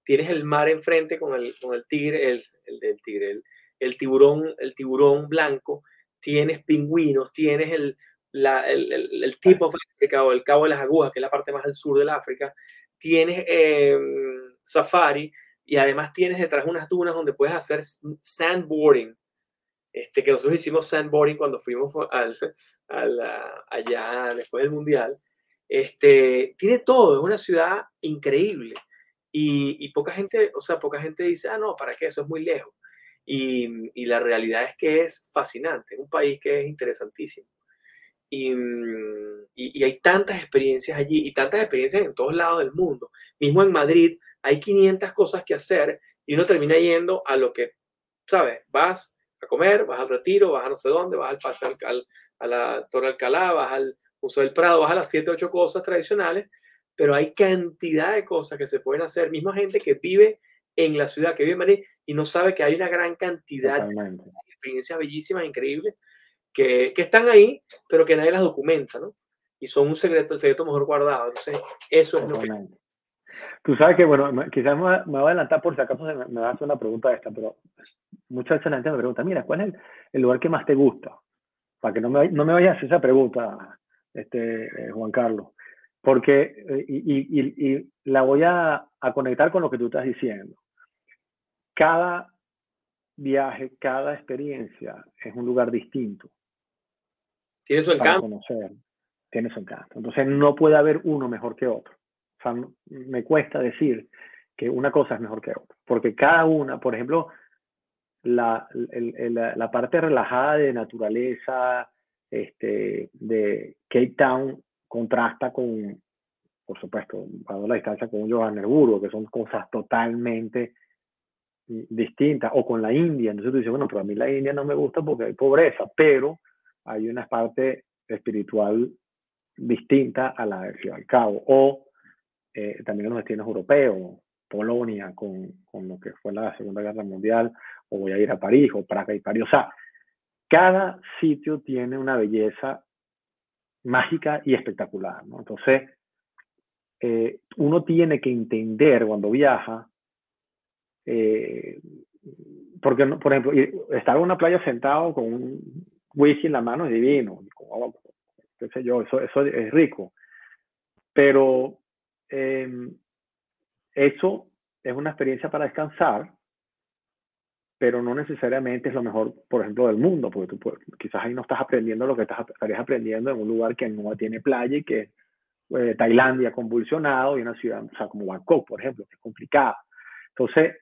Tienes el mar enfrente con el, con el tigre, el, el, tigre, el, el, tiburón, el tiburón blanco. Tienes pingüinos, tienes el, la, el, el, el tipo el cabo de las agujas, que es la parte más del sur del África. Tienes eh, safari, y además tienes detrás unas dunas donde puedes hacer sandboarding, este, que nosotros hicimos sandboarding cuando fuimos al, al, allá después del mundial. Este, tiene todo, es una ciudad increíble y, poca gente, o sea, poca gente dice, ah, no, ¿para qué? Eso es muy lejos. Y la realidad es que es fascinante, es un país que es interesantísimo. Y, y, hay tantas experiencias allí y tantas experiencias en todos lados del mundo. Mismo en Madrid, hay 500 cosas que hacer y uno termina yendo a lo que, ¿sabes? Vas a comer, vas al retiro, vas a no sé dónde, vas al paseo al, a la Torre Alcalá, vas al Museo del Prado, vas a las 7, 8 cosas tradicionales, pero hay cantidad de cosas que se pueden hacer. Misma gente que vive en la ciudad, que vive en Madrid y no sabe que hay una gran cantidad de experiencias bellísimas, increíbles, que, están ahí, pero que nadie las documenta, ¿no? Y son un secreto, el secreto mejor guardado. Entonces, eso es lo que Tú sabes que, bueno, quizás me, voy a adelantar por si acaso me, me hacer una pregunta esta, pero muchas veces la gente me pregunta, mira, ¿cuál es el, lugar que más te gusta? Para que no me, no me vayas a hacer esa pregunta, este, eh, Juan Carlos, porque, eh, y, la voy a, a conectar con lo que tú estás diciendo. Cada viaje, cada experiencia es un lugar distinto. Tiene su encanto. Conocer. Tiene su encanto. Entonces no puede haber uno mejor que otro me cuesta decir que una cosa es mejor que otra, porque cada una, por ejemplo, la, la parte relajada de naturaleza este, de Cape Town contrasta con, por supuesto, a la distancia con Johannesburgo, que son cosas totalmente distintas, o con la India. Entonces tú dices, bueno, pero a mí la India no me gusta porque hay pobreza, pero hay una parte espiritual distinta a la de Ciudad del Cabo. O eh, también los destinos europeos, Polonia con, con, lo que fue la Segunda Guerra Mundial, o voy a ir a París, o Praga y París. O sea, cada sitio tiene una belleza mágica y espectacular, ¿no? Entonces, eh, uno tiene que entender cuando viaja, eh, porque, por ejemplo, estar en una playa sentado con un whisky en la mano es divino, qué sé yo, eso, eso es rico, pero Em, eso es una experiencia para descansar, pero no necesariamente es lo mejor, por ejemplo, del mundo, porque tú quizás ahí no estás aprendiendo lo que estás, estarías aprendiendo en un lugar que no tiene playa y que eh, Tailandia convulsionado y una ciudad, o sea, como Bangkok, por ejemplo, que es complicada. Entonces,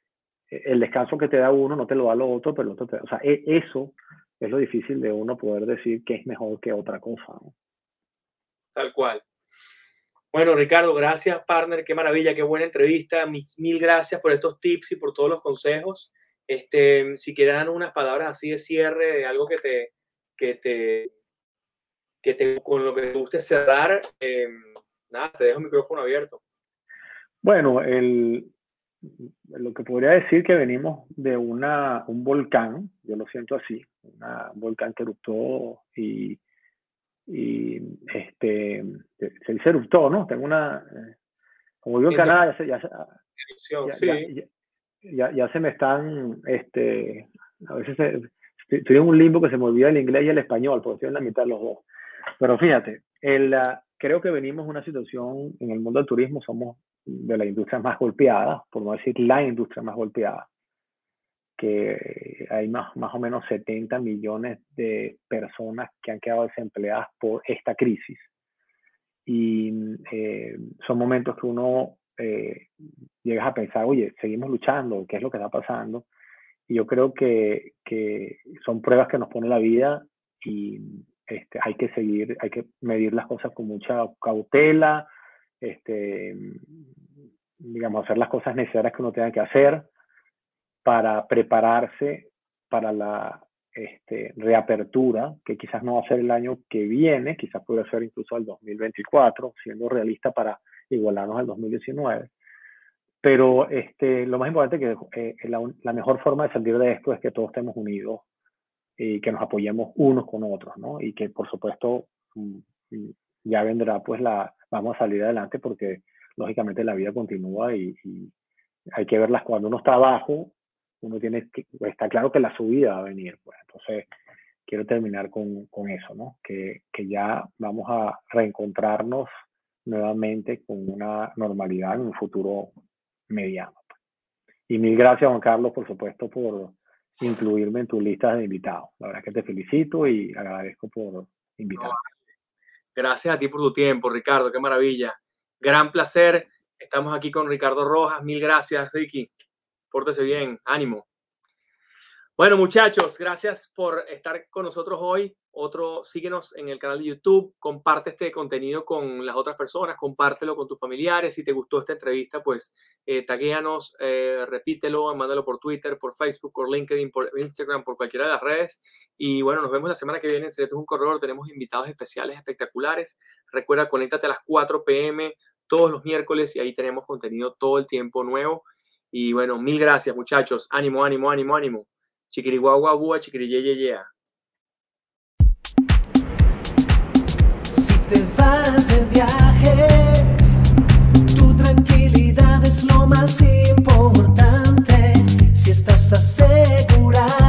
e, el descanso que te da uno no te lo da lo otro, pero otro te o sea, e, eso es lo difícil de uno poder decir que es mejor que otra cosa. Tal cual. Bueno, Ricardo, gracias, partner. Qué maravilla, qué buena entrevista. Mil, gracias por estos tips y por todos los consejos. Este, si quieres dar unas palabras así de cierre, algo que te, que te, que te con lo que te guste cerrar, eh, nada, te dejo el micrófono abierto. Bueno, el, lo que podría decir que venimos de una, un volcán, yo lo siento así, un volcán que eruptó y y este, se dice eruptó, ¿no? Tengo una, eh, como vivo en Canadá, ya se, ya, ya, ya, se me están, este, a veces estoy en un limbo que se me olvida el inglés y el español, porque estoy en la mitad de los dos. Pero fíjate, el, creo que venimos una situación en el mundo del turismo, somos de la industria más golpeada, por no decir la industria más golpeada, que hay más, más o menos 70 millones de personas que han quedado desempleadas por esta crisis. Y eh, son momentos que uno eh, a pensar, oye, seguimos luchando, ¿qué es lo que está pasando? Y yo creo que, que son pruebas que nos pone la vida y este, hay que seguir, hay que medir las cosas con mucha cautela, este, digamos, hacer las cosas necesarias que uno tenga que hacer para prepararse para la este, reapertura, que quizás no va a ser el año que viene, quizás puede ser incluso el 2024, siendo realista para igualarnos al 2019. Pero este, lo más importante es que eh, la, la, mejor forma de salir de esto es que todos estemos unidos y que nos apoyemos unos con otros, ¿no? Y que por supuesto mm, ya vendrá pues la, vamos a salir adelante porque lógicamente la vida continúa y, hay que verlas cuando uno está abajo, uno tiene que, está claro que la subida va a venir, pues entonces quiero terminar con, con eso, ¿no? Que, que ya vamos a reencontrarnos nuevamente con una normalidad en un futuro mediano. Pues. Y mil gracias, Juan Carlos, por supuesto, por incluirme en tu lista de invitados. La verdad es que te felicito y agradezco por invitarme. Gracias a ti por tu tiempo, Ricardo, qué maravilla. Gran placer. Estamos aquí con Ricardo Rojas. Mil gracias, Ricky. Pórtese bien, ánimo. Bueno, muchachos, gracias por estar con nosotros hoy. Otro, síguenos en el canal de YouTube, comparte este contenido con las otras personas, compártelo con tus familiares. Si te gustó esta entrevista, pues eh, taguéanos, eh, repítelo, mándalo por Twitter, por Facebook, por LinkedIn, por Instagram, por cualquiera de las redes. Y bueno, nos vemos la semana que viene en Secretos un Corredor. Tenemos invitados especiales espectaculares. Recuerda, conéctate a las 4 pm todos los miércoles y ahí tenemos contenido todo el tiempo nuevo. Y bueno, mil gracias, muchachos. Ánimo, ánimo, ánimo, ánimo. Chiquiriguagua, chiquiriyeyeyea. Te vas de viaje, tu tranquilidad es lo más importante. Si estás asegurado,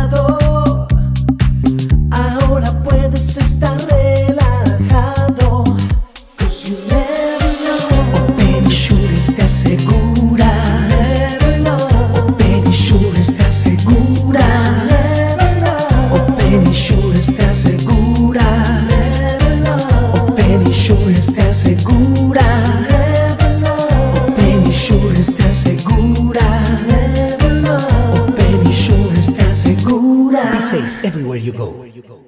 everywhere you go.